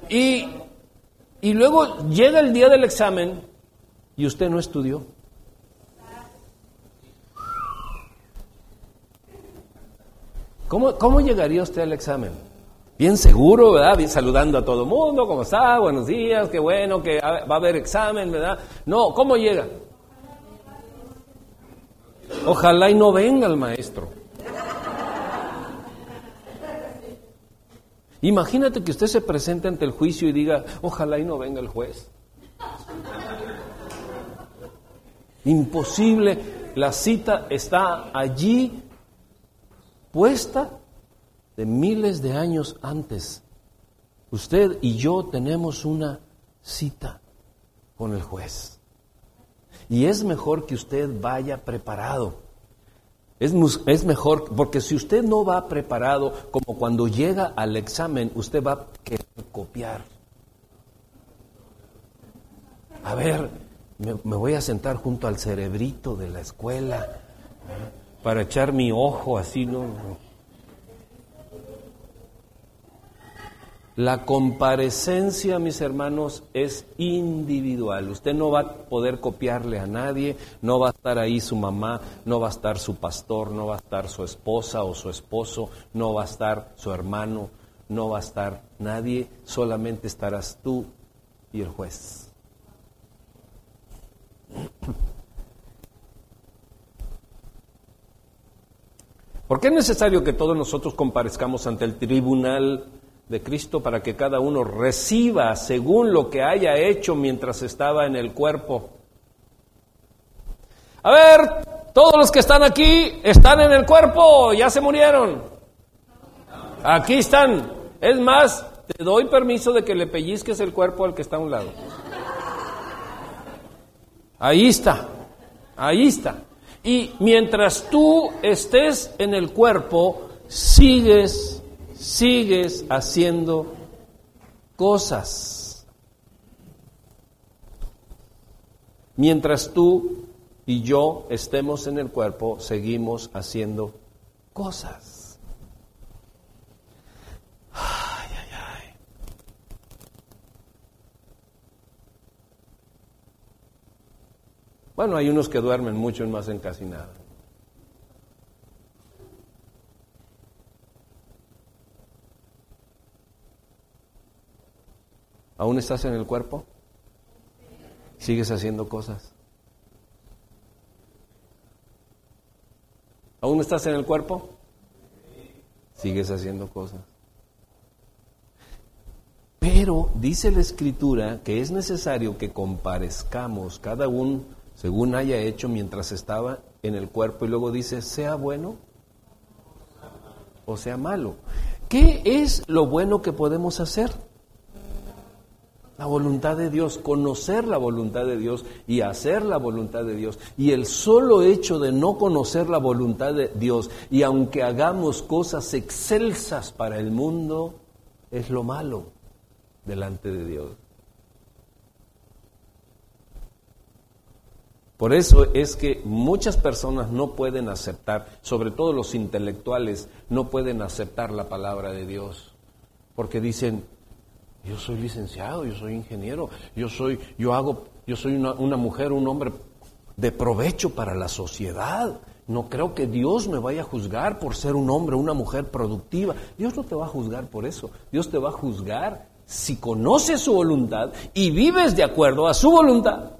Y, y luego llega el día del examen y usted no estudió. ¿Cómo, cómo llegaría usted al examen? Bien seguro, ¿verdad? Bien saludando a todo mundo, ¿cómo está? Buenos días, qué bueno, que va a haber examen, ¿verdad? No, ¿cómo llega? Ojalá y no venga el maestro. Imagínate que usted se presente ante el juicio y diga, ojalá y no venga el juez. Imposible, la cita está allí puesta de miles de años antes, usted y yo tenemos una cita con el juez. Y es mejor que usted vaya preparado. Es, es, mejor, porque si usted no va preparado, como cuando llega al examen, usted va a querer copiar. A ver, me, me voy a sentar junto al cerebrito de la escuela para echar mi ojo así, ¿no? La comparecencia, mis hermanos, es individual. Usted no va a poder copiarle a nadie, no va a estar ahí su mamá, no va a estar su pastor, no va a estar su esposa o su esposo, no va a estar su hermano, no va a estar nadie, solamente estarás tú y el juez. ¿Por qué es necesario que todos nosotros comparezcamos ante el tribunal de Cristo para que cada uno reciba según lo que haya hecho mientras estaba en el cuerpo. A ver, Todos los que están aquí están en el cuerpo, ya se murieron. Aquí están. Es más, te doy permiso de que le pellizques el cuerpo al que está a un lado. Ahí está, ahí está. Y mientras tú estés en el cuerpo, sigues, sigues haciendo cosas. Mientras tú y yo estemos en el cuerpo, seguimos haciendo cosas. Ay, ay, ay. Bueno, hay unos que duermen mucho y no hacen casi nada. ¿Aún estás en el cuerpo? ¿Sigues haciendo cosas? ¿Aún estás en el cuerpo? Sigues haciendo cosas. Pero dice la escritura que es necesario que comparezcamos cada uno según haya hecho mientras estaba en el cuerpo y luego dice, sea bueno o sea malo. ¿Qué es lo bueno que podemos hacer? La voluntad de Dios, conocer la voluntad de Dios y hacer la voluntad de Dios. Y el solo hecho de no conocer la voluntad de Dios y aunque hagamos cosas excelsas para el mundo, es lo malo delante de Dios. Por eso es que muchas personas no pueden aceptar, sobre todo los intelectuales, no pueden aceptar la palabra de Dios, porque dicen, yo soy licenciado, yo soy ingeniero, yo soy, yo hago, yo soy una, una mujer, un hombre de provecho para la sociedad. No creo que Dios me vaya a juzgar por ser un hombre, una mujer productiva. Dios no te va a juzgar por eso. Dios te va a juzgar si conoces su voluntad y vives de acuerdo a su voluntad.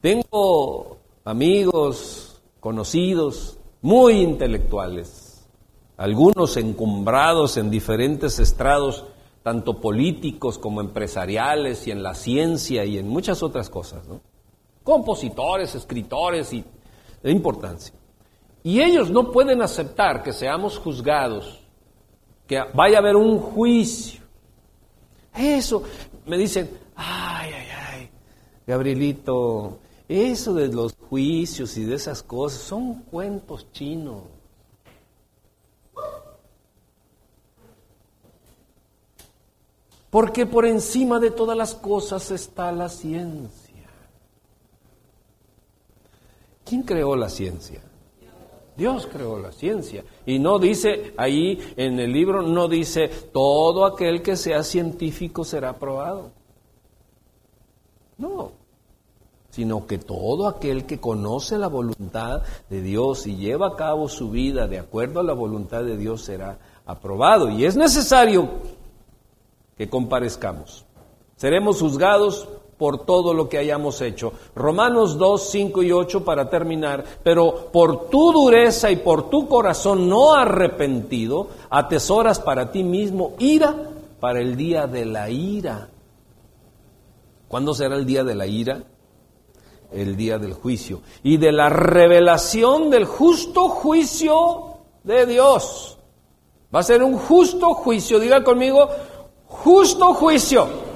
Tengo amigos, conocidos, muy intelectuales, algunos encumbrados en diferentes estrados, tanto políticos como empresariales y en la ciencia y en muchas otras cosas, ¿no? compositores, escritores y de importancia. Y ellos no pueden aceptar que seamos juzgados, que vaya a haber un juicio. Eso, me dicen, ay, ay, ay, Gabrielito, eso de los juicios y de esas cosas son cuentos chinos. Porque por encima de todas las cosas está la ciencia. ¿Quién creó la ciencia? Dios creó la ciencia. Y no dice ahí en el libro, no dice, todo aquel que sea científico será aprobado. No, sino que todo aquel que conoce la voluntad de Dios y lleva a cabo su vida de acuerdo a la voluntad de Dios será aprobado. Y es necesario que comparezcamos. Seremos juzgados por todo lo que hayamos hecho. Romanos 2, 5 y 8 para terminar, pero por tu dureza y por tu corazón no arrepentido, atesoras para ti mismo ira para el día de la ira. ¿Cuándo será el día de la ira? El día del juicio y de la revelación del justo juicio de Dios. Va a ser un justo juicio, diga conmigo, justo juicio.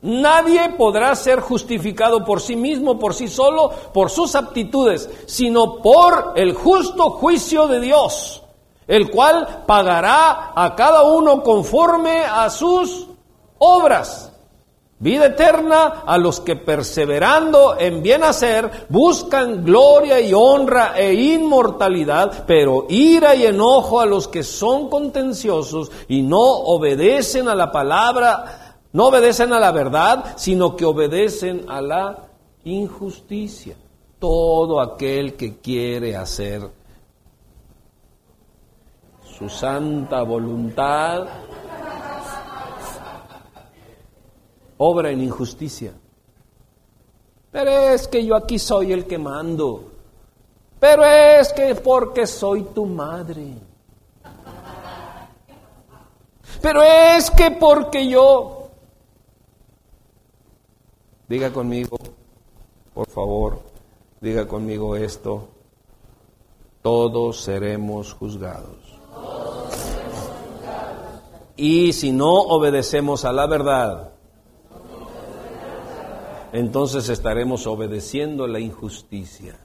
Nadie podrá ser justificado por sí mismo, por sí solo, por sus aptitudes, sino por el justo juicio de Dios, el cual pagará a cada uno conforme a sus obras. Vida eterna a los que perseverando en bien hacer buscan gloria y honra e inmortalidad, pero ira y enojo a los que son contenciosos y no obedecen a la palabra, no obedecen a la verdad, sino que obedecen a la injusticia. Todo aquel que quiere hacer su santa voluntad obra en injusticia. Pero es que yo aquí soy el que mando. Pero es que porque soy tu madre. Pero es que porque yo... Diga conmigo, por favor, diga conmigo esto. Todos seremos juzgados. Y si no obedecemos a la verdad, entonces estaremos obedeciendo la injusticia.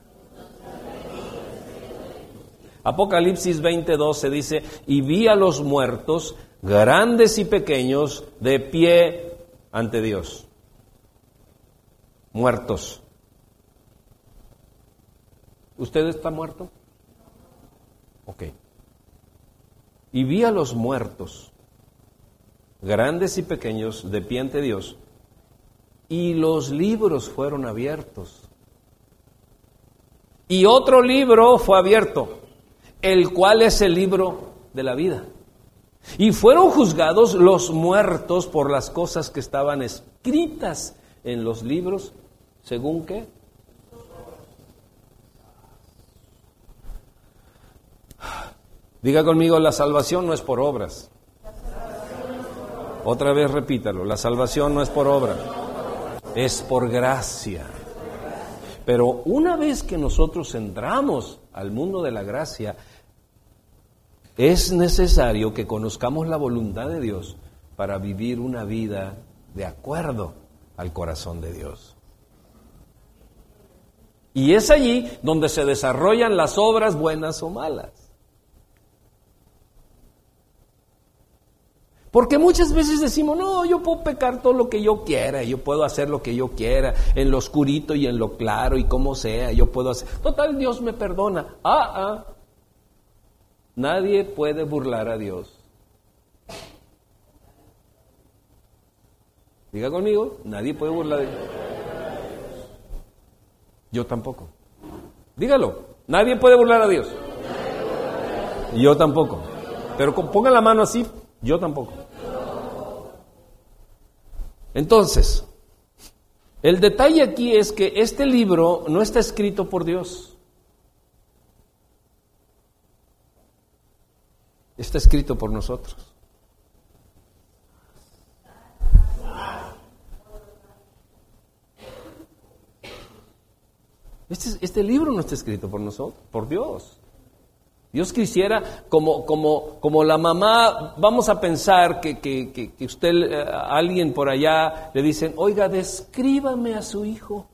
Apocalipsis 20:12 dice, y vi a los muertos, grandes y pequeños, de pie ante Dios. Muertos. ¿Usted está muerto? Ok. Y vi a los muertos, grandes y pequeños, de pie ante Dios, y los libros fueron abiertos. Y otro libro fue abierto, el cual es el libro de la vida. Y fueron juzgados los muertos por las cosas que estaban escritas en los libros, según qué? Diga conmigo, la salvación no es por obras. Otra vez repítalo, la salvación no es por obra, es por gracia. Pero una vez que nosotros entramos al mundo de la gracia, es necesario que conozcamos la voluntad de Dios para vivir una vida de acuerdo al corazón de Dios. Y es allí donde se desarrollan las obras buenas o malas. Porque muchas veces decimos, no, yo puedo pecar todo lo que yo quiera, yo puedo hacer lo que yo quiera, en lo oscurito y en lo claro y como sea, yo puedo hacer. Total, Dios me perdona. Ah, ah, Nadie puede burlar a Dios. Diga conmigo, nadie puede burlar a Dios. Yo tampoco. Dígalo, nadie puede burlar a Dios. Yo tampoco. Pero ponga la mano así, yo tampoco. Entonces, el detalle aquí es que este libro no está escrito por Dios. está escrito por nosotros. Este, este, libro no está escrito por nosotros, por Dios. Dios quisiera, como, como, como la mamá, vamos a pensar que, que, usted, eh, alguien por allá, le dicen, oiga, descríbame a su hijo.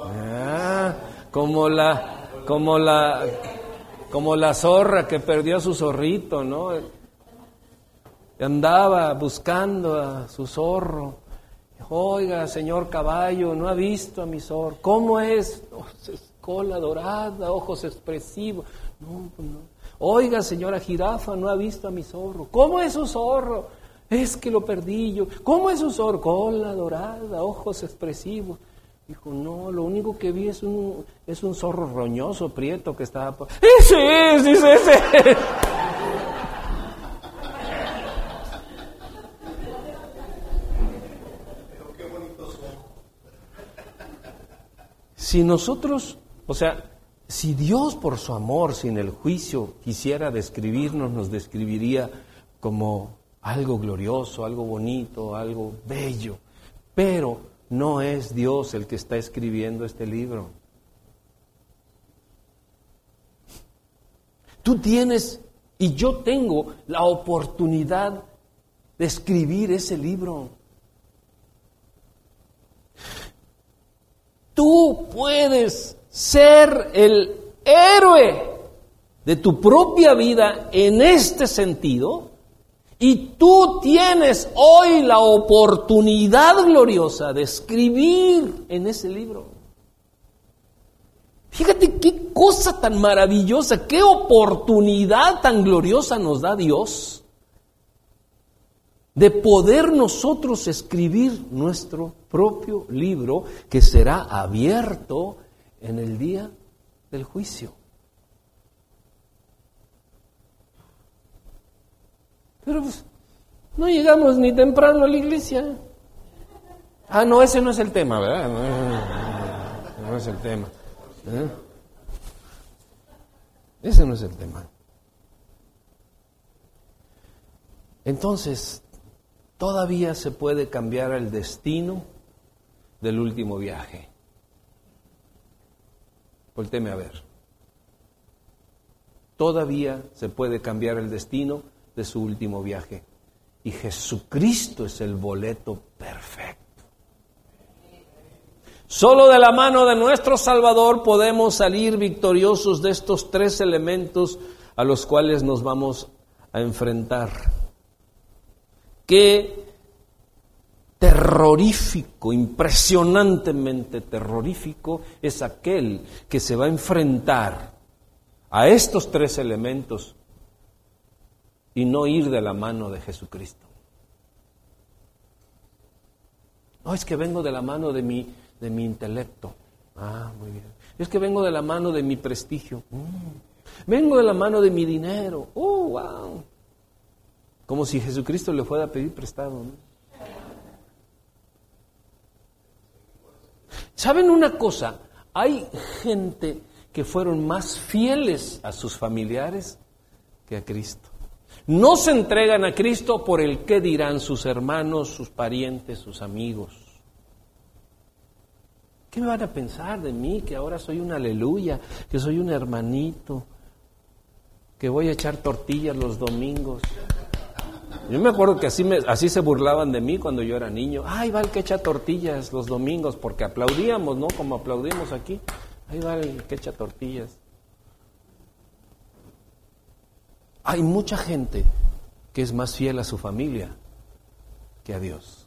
Ah, como la, como la, como la zorra que perdió a su zorrito, ¿no? Andaba buscando a su zorro. Oiga, señor caballo, no ha visto a mi zorro. ¿Cómo es? cola dorada, ojos expresivos. No, pues no. Oiga, señora jirafa, no ha visto a mi zorro. ¿Cómo es su zorro? Es que lo perdí yo. ¿Cómo es su zorro? Cola dorada, ojos expresivos. Dijo, no, lo único que vi es un, es un zorro roñoso, prieto, que estaba... ¡Ese es! ¡Ese es! Si nosotros, o sea, si Dios por su amor, sin el juicio, quisiera describirnos, nos describiría como algo glorioso, algo bonito, algo bello. Pero no es Dios el que está escribiendo este libro. Tú tienes y yo tengo la oportunidad de escribir ese libro. Tú puedes ser el héroe de tu propia vida en este sentido y tú tienes hoy la oportunidad gloriosa de escribir en ese libro. Fíjate qué cosa tan maravillosa, qué oportunidad tan gloriosa nos da Dios de poder nosotros escribir nuestro propio libro que será abierto en el día del juicio. Pero pues, no llegamos ni temprano a la iglesia. Ah, no, ese no es el tema, ¿verdad? No, es el tema. ¿eh? Ese no es el tema. Entonces, todavía se puede cambiar el destino del último viaje. Volteme a ver. Todavía se puede cambiar el destino de su último viaje. Y Jesucristo es el boleto perfecto. Solo de la mano de nuestro Salvador podemos salir victoriosos de estos tres elementos a los cuales nos vamos a enfrentar. Qué terrorífico, impresionantemente terrorífico es aquel que se va a enfrentar a estos tres elementos y no ir de la mano de Jesucristo. No, es que vengo de la mano de mi, de mi intelecto. Ah, muy bien. Es que vengo de la mano de mi prestigio. Mm. Vengo de la mano de mi dinero. Oh, wow. Como si Jesucristo le fuera a pedir prestado. ¿Saben una cosa? Hay gente que fueron más fieles a sus familiares que a Cristo. No se entregan a Cristo por el qué dirán sus hermanos, sus parientes, sus amigos. ¿Qué me van a pensar de mí? Que ahora soy un aleluya, que soy un hermanito, que voy a echar tortillas los domingos. Yo me acuerdo que así, me, así se burlaban de mí cuando yo era niño. Ay, va el que echa tortillas los domingos, porque aplaudíamos, ¿no? Como aplaudimos aquí. Ahí va el que echa tortillas. Hay mucha gente que es más fiel a su familia que a Dios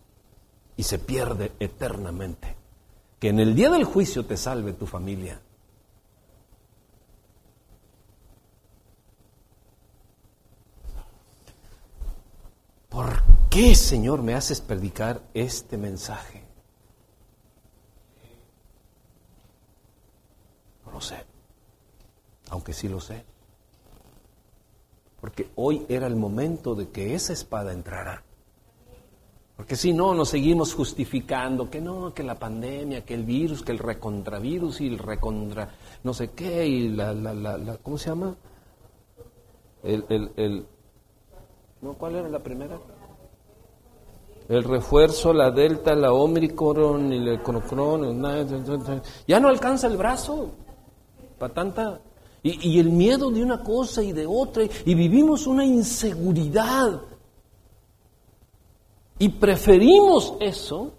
y se pierde eternamente. Que en el día del juicio te salve tu familia. ¿Por qué, Señor, me haces predicar este mensaje? No lo sé, aunque sí lo sé. Porque hoy era el momento de que esa espada entrara. Porque si no, nos seguimos justificando que no, que la pandemia, que el virus, que el recontravirus y el recontra no sé qué, y la, la, la, ¿cómo se llama? El, el, el, ¿no? ¿Cuál era la primera? El refuerzo, la delta, la omicron, el cronocron, ya no alcanza el brazo para tanta y, el miedo de una cosa y de otra, y vivimos una inseguridad. Y preferimos eso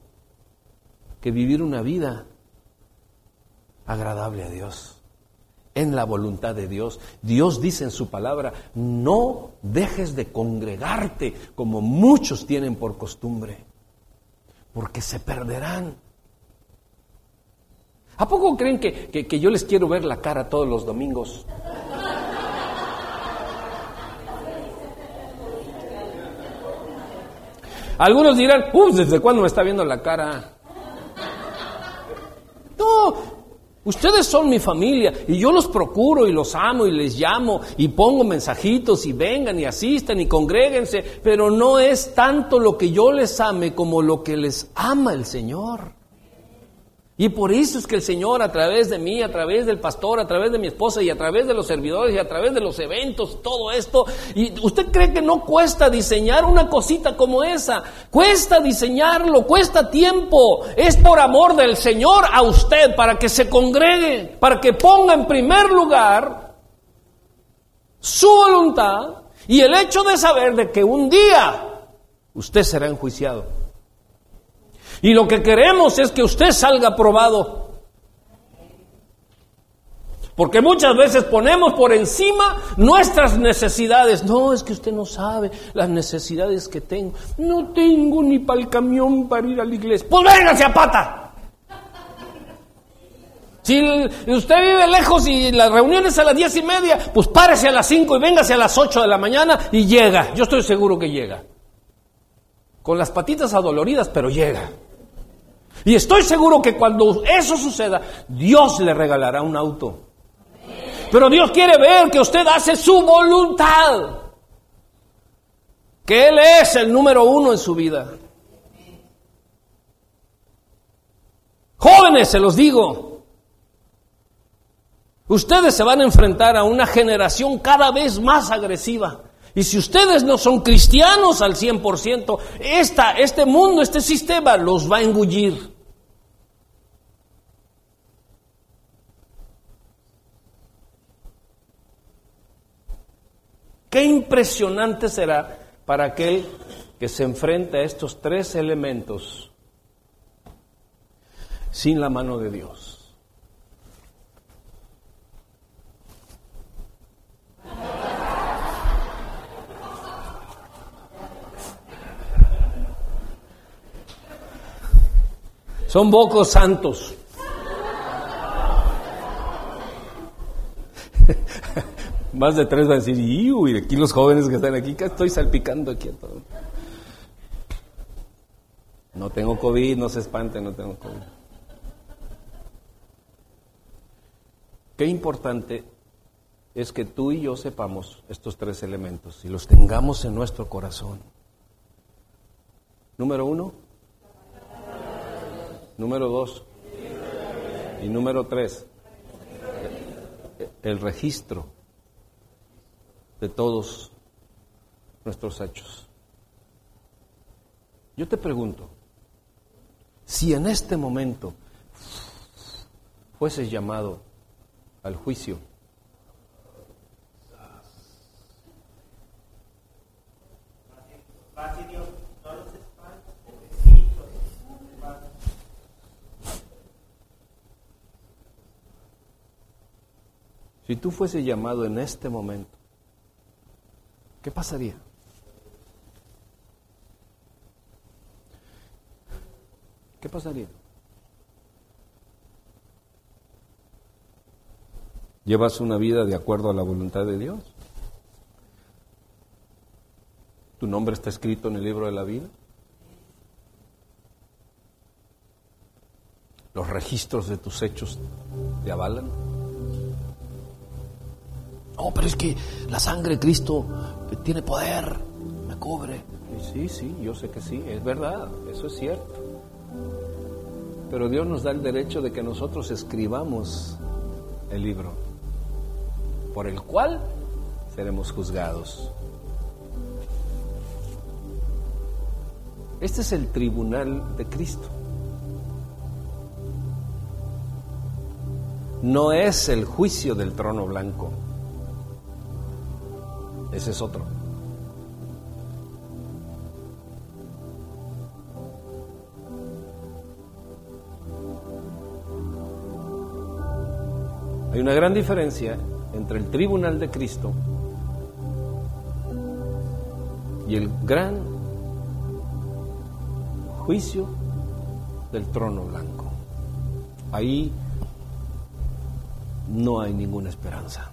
que vivir una vida agradable a Dios, en la voluntad de Dios. Dios dice en su palabra, no dejes de congregarte como muchos tienen por costumbre, porque se perderán. ¿A poco creen que, yo les quiero ver la cara todos los domingos? Algunos dirán, uff, ¿desde cuándo me está viendo la cara? No, ustedes son mi familia y yo los procuro y los amo y les llamo y pongo mensajitos y vengan y asistan y congréguense, pero no es tanto lo que yo les ame como lo que les ama el Señor. Y por eso es que el Señor a través de mí, a través del pastor, a través de mi esposa y a través de los servidores y a través de los eventos, todo esto, y usted cree que no cuesta diseñar una cosita como esa, cuesta diseñarlo, cuesta tiempo, es por amor del Señor a usted, para que se congregue, para que ponga en primer lugar su voluntad y el hecho de saber de que un día usted será enjuiciado. Y lo que queremos es que usted salga probado. Porque muchas veces ponemos por encima nuestras necesidades. No, es que usted no sabe las necesidades que tengo. No tengo ni para el camión para ir a la iglesia. Pues véngase a pata. Si usted vive lejos y la reunión es a las diez y media, pues párese a las cinco y véngase a las ocho de la mañana y llega. Yo estoy seguro que llega. Con las patitas adoloridas, pero llega. Y estoy seguro que cuando eso suceda, Dios le regalará un auto. Pero Dios quiere ver que usted hace su voluntad. Que Él es el número uno en su vida. Jóvenes, se los digo. Ustedes se van a enfrentar a una generación cada vez más agresiva Y si ustedes no son cristianos al 100%, esta, este mundo, este sistema los va a engullir. Qué impresionante será para aquel que se enfrenta a estos tres elementos sin la mano de Dios. Son pocos santos. Más de tres van a decir, y aquí los jóvenes que están aquí, que estoy salpicando aquí a todos. No tengo COVID, no se espanten, no tengo COVID. Qué importante es que tú y yo sepamos estos tres elementos y los tengamos en nuestro corazón. Número uno, Número dos. Y número tres, el registro de todos nuestros hechos. Yo te pregunto, si en este momento fueses llamado al juicio, Si tú fuese llamado en este momento, ¿qué pasaría? ¿Qué pasaría? ¿Llevas una vida de acuerdo a la voluntad de Dios? ¿Tu nombre está escrito en el libro de la vida? ¿Los registros de tus hechos te avalan? No, pero es que la sangre de Cristo tiene poder, me cubre. Sí, sí, yo sé que sí, es verdad, eso es cierto. Pero Dios nos da el derecho de que nosotros escribamos el libro por el cual seremos juzgados. Este es el tribunal de Cristo. No es el juicio del trono blanco. Ese es otro. Hay una gran diferencia entre el tribunal de Cristo y el gran juicio del trono blanco. Ahí no hay ninguna esperanza.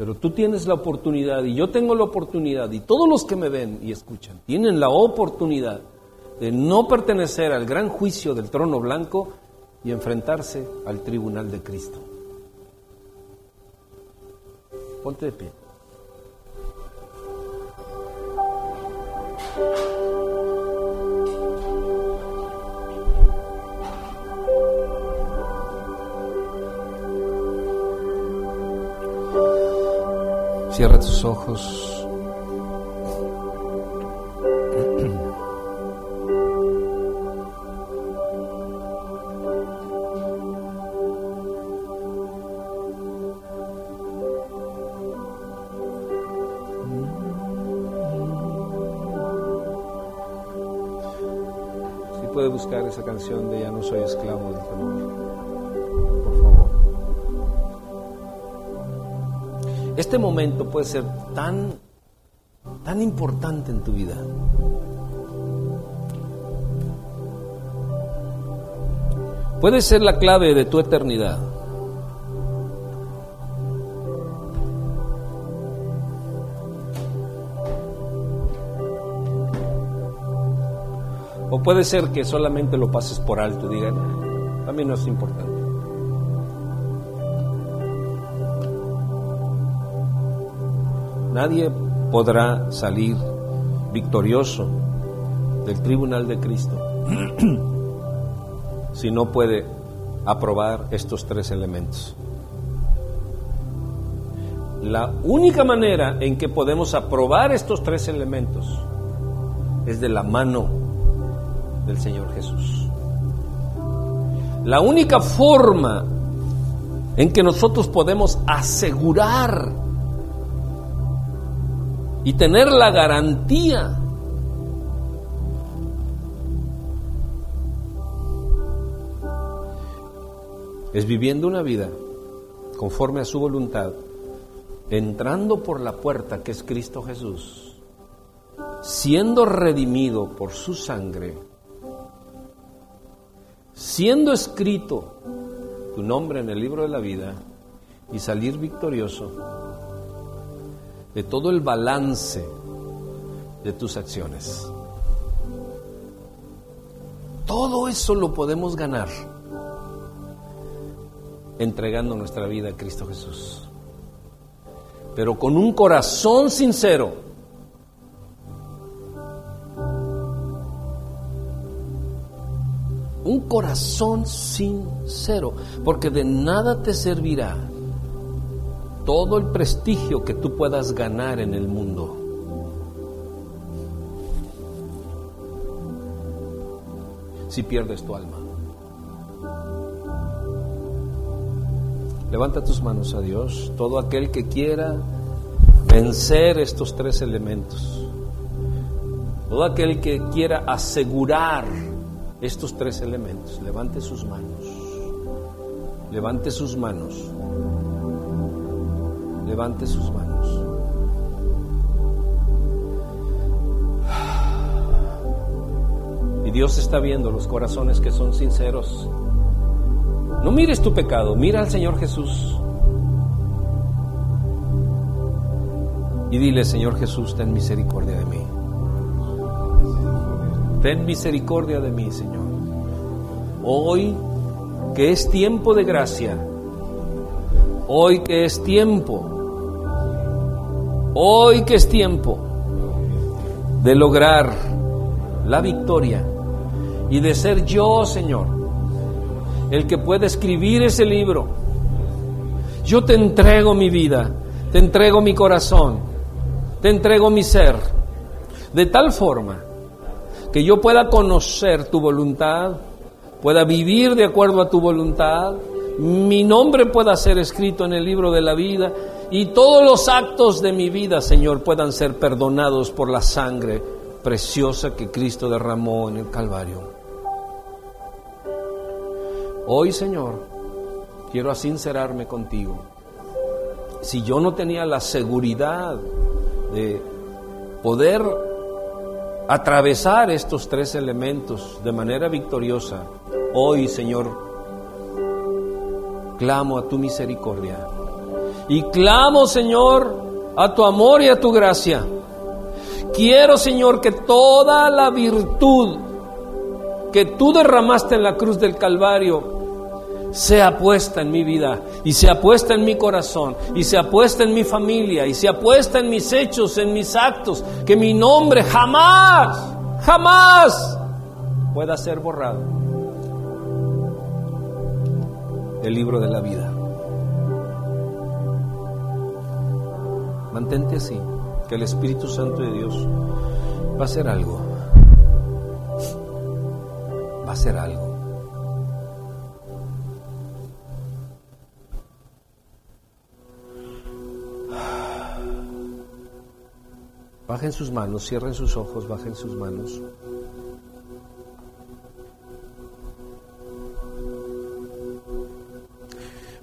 Pero tú tienes la oportunidad y yo tengo la oportunidad y todos los que me ven y escuchan tienen la oportunidad de no pertenecer al gran juicio del trono blanco y enfrentarse al tribunal de Cristo. Ponte de pie. Cierra tus ojos. Si puede buscar esa canción de Ya no soy esclavo del temor. Este momento puede ser tan, tan importante en tu vida. Puede ser la clave de tu eternidad. O puede ser que solamente lo pases por alto digan, también no es importante. Nadie podrá salir victorioso del tribunal de Cristo si no puede aprobar estos tres elementos. La única manera en que podemos aprobar estos tres elementos es de la mano del Señor Jesús. La única forma en que nosotros podemos asegurar y tener la garantía es viviendo una vida conforme a su voluntad, entrando por la puerta que es Cristo Jesús, siendo redimido por su sangre, siendo escrito tu nombre en el libro de la vida y salir victorioso de todo el balance de tus acciones. Todo eso lo podemos ganar entregando nuestra vida a Cristo Jesús. Pero con un corazón sincero. Un corazón sincero, porque de nada te servirá todo el prestigio que tú puedas ganar en el mundo. Si pierdes tu alma. Levanta tus manos a Dios, todo aquel que quiera vencer estos tres elementos, todo aquel que quiera asegurar estos tres elementos, levante sus manos, levante sus manos, levante sus manos. Y Dios está viendo los corazones que son sinceros. No mires tu pecado, mira al Señor Jesús. Y dile, Señor Jesús, ten misericordia de mí. Ten misericordia de mí, Señor. Hoy que es tiempo de gracia, hoy que es tiempo, hoy que es tiempo de lograr la victoria y de ser yo, Señor, el que puede escribir ese libro. Yo te entrego mi vida, te entrego mi corazón, te entrego mi ser, de tal forma que yo pueda conocer tu voluntad, pueda vivir de acuerdo a tu voluntad, mi nombre pueda ser escrito en el libro de la vida y todos los actos de mi vida, Señor, puedan ser perdonados por la sangre preciosa que Cristo derramó en el Calvario. Hoy, Señor, quiero sincerarme contigo. Si yo no tenía la seguridad de poder atravesar estos tres elementos de manera victoriosa, hoy, Señor, clamo a tu misericordia. Y clamo, Señor, a tu amor y a tu gracia. Quiero, Señor, que toda la virtud que tú derramaste en la cruz del Calvario sea puesta en mi vida y sea puesta en mi corazón y sea puesta en mi familia y sea puesta en mis hechos, en mis actos, que mi nombre jamás, jamás pueda ser borrado del libro de la vida. Mantente así, que el Espíritu Santo de Dios va a hacer algo. Va a hacer algo. Bajen sus manos, cierren sus ojos, bajen sus manos.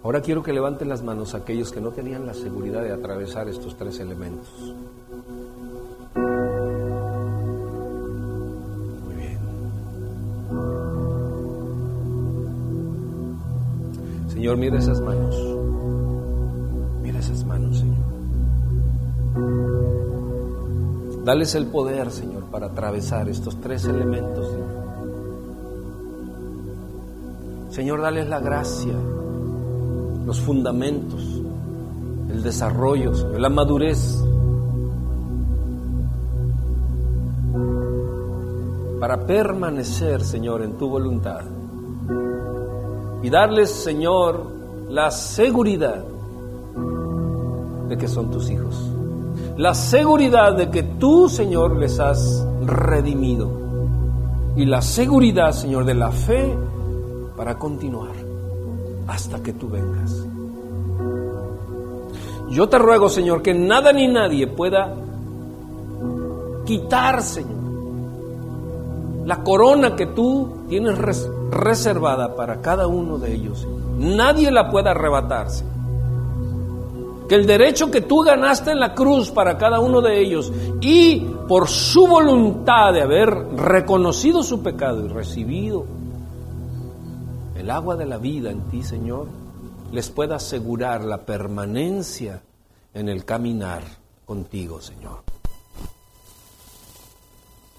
Ahora quiero que levanten las manos aquellos que no tenían la seguridad de atravesar estos tres elementos. Muy bien. Señor, mira esas manos. Mira esas manos, Señor. Dales el poder, Señor, para atravesar estos tres elementos. Señor, dales la gracia, los fundamentos, el desarrollo, la madurez. Para permanecer, Señor, en tu voluntad. Y darles, Señor, la seguridad de que son tus hijos. La seguridad de que tú, Señor, les has redimido. Y la seguridad, Señor, de la fe para continuar hasta que tú vengas. Yo te ruego, Señor, que nada ni nadie pueda quitar, Señor, la corona que tú tienes reservada para cada uno de ellos. Nadie la pueda arrebatarse. Que el derecho que tú ganaste en la cruz para cada uno de ellos y por su voluntad de haber reconocido su pecado y recibido el agua de la vida en ti, Señor, les pueda asegurar la permanencia en el caminar contigo, Señor.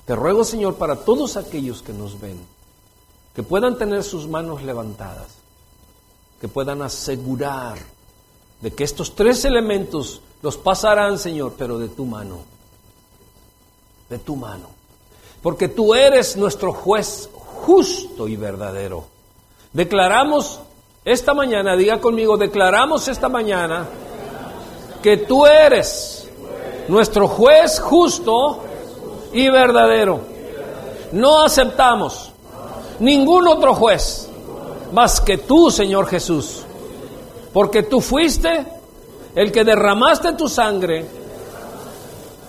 Te ruego, Señor, para todos aquellos que nos ven, que puedan tener sus manos levantadas, que puedan asegurar de que estos tres elementos los pasarán, Señor, pero de tu mano, de tu mano. Porque tú eres nuestro juez justo y verdadero. Declaramos esta mañana, diga conmigo, declaramos esta mañana que tú eres nuestro juez justo y verdadero. No aceptamos ningún otro juez más que tú, Señor Jesús, porque tú fuiste el que derramaste tu sangre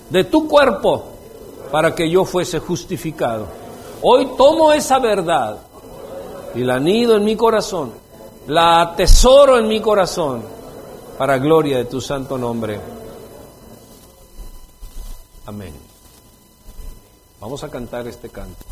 de tu cuerpo para que yo fuese justificado. Hoy tomo esa verdad y la nido en mi corazón, la atesoro en mi corazón para gloria de tu santo nombre. Amén. Vamos a cantar este canto.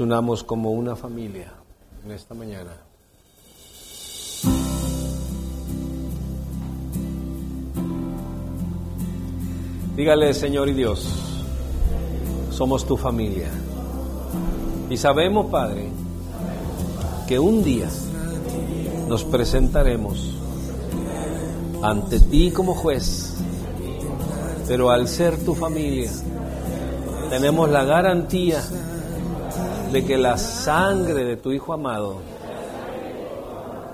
Unamos como una familia en esta mañana. Dígale, Señor y Dios, somos tu familia. Y sabemos, Padre, que un día nos presentaremos ante ti como juez, pero al ser tu familia, tenemos la garantía de que la sangre de tu Hijo amado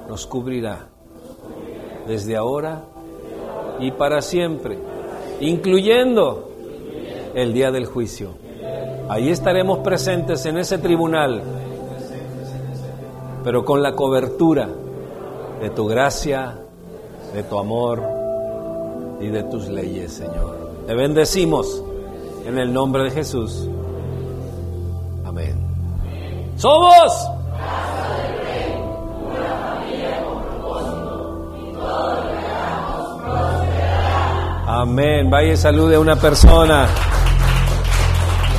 nos cubrirá desde ahora y para siempre, incluyendo el día del juicio. Ahí estaremos presentes en ese tribunal, pero con la cobertura de tu gracia, de tu amor y de tus leyes, Señor. Te bendecimos en el nombre de Jesús. Somos Amén. Vaya y salude a una persona.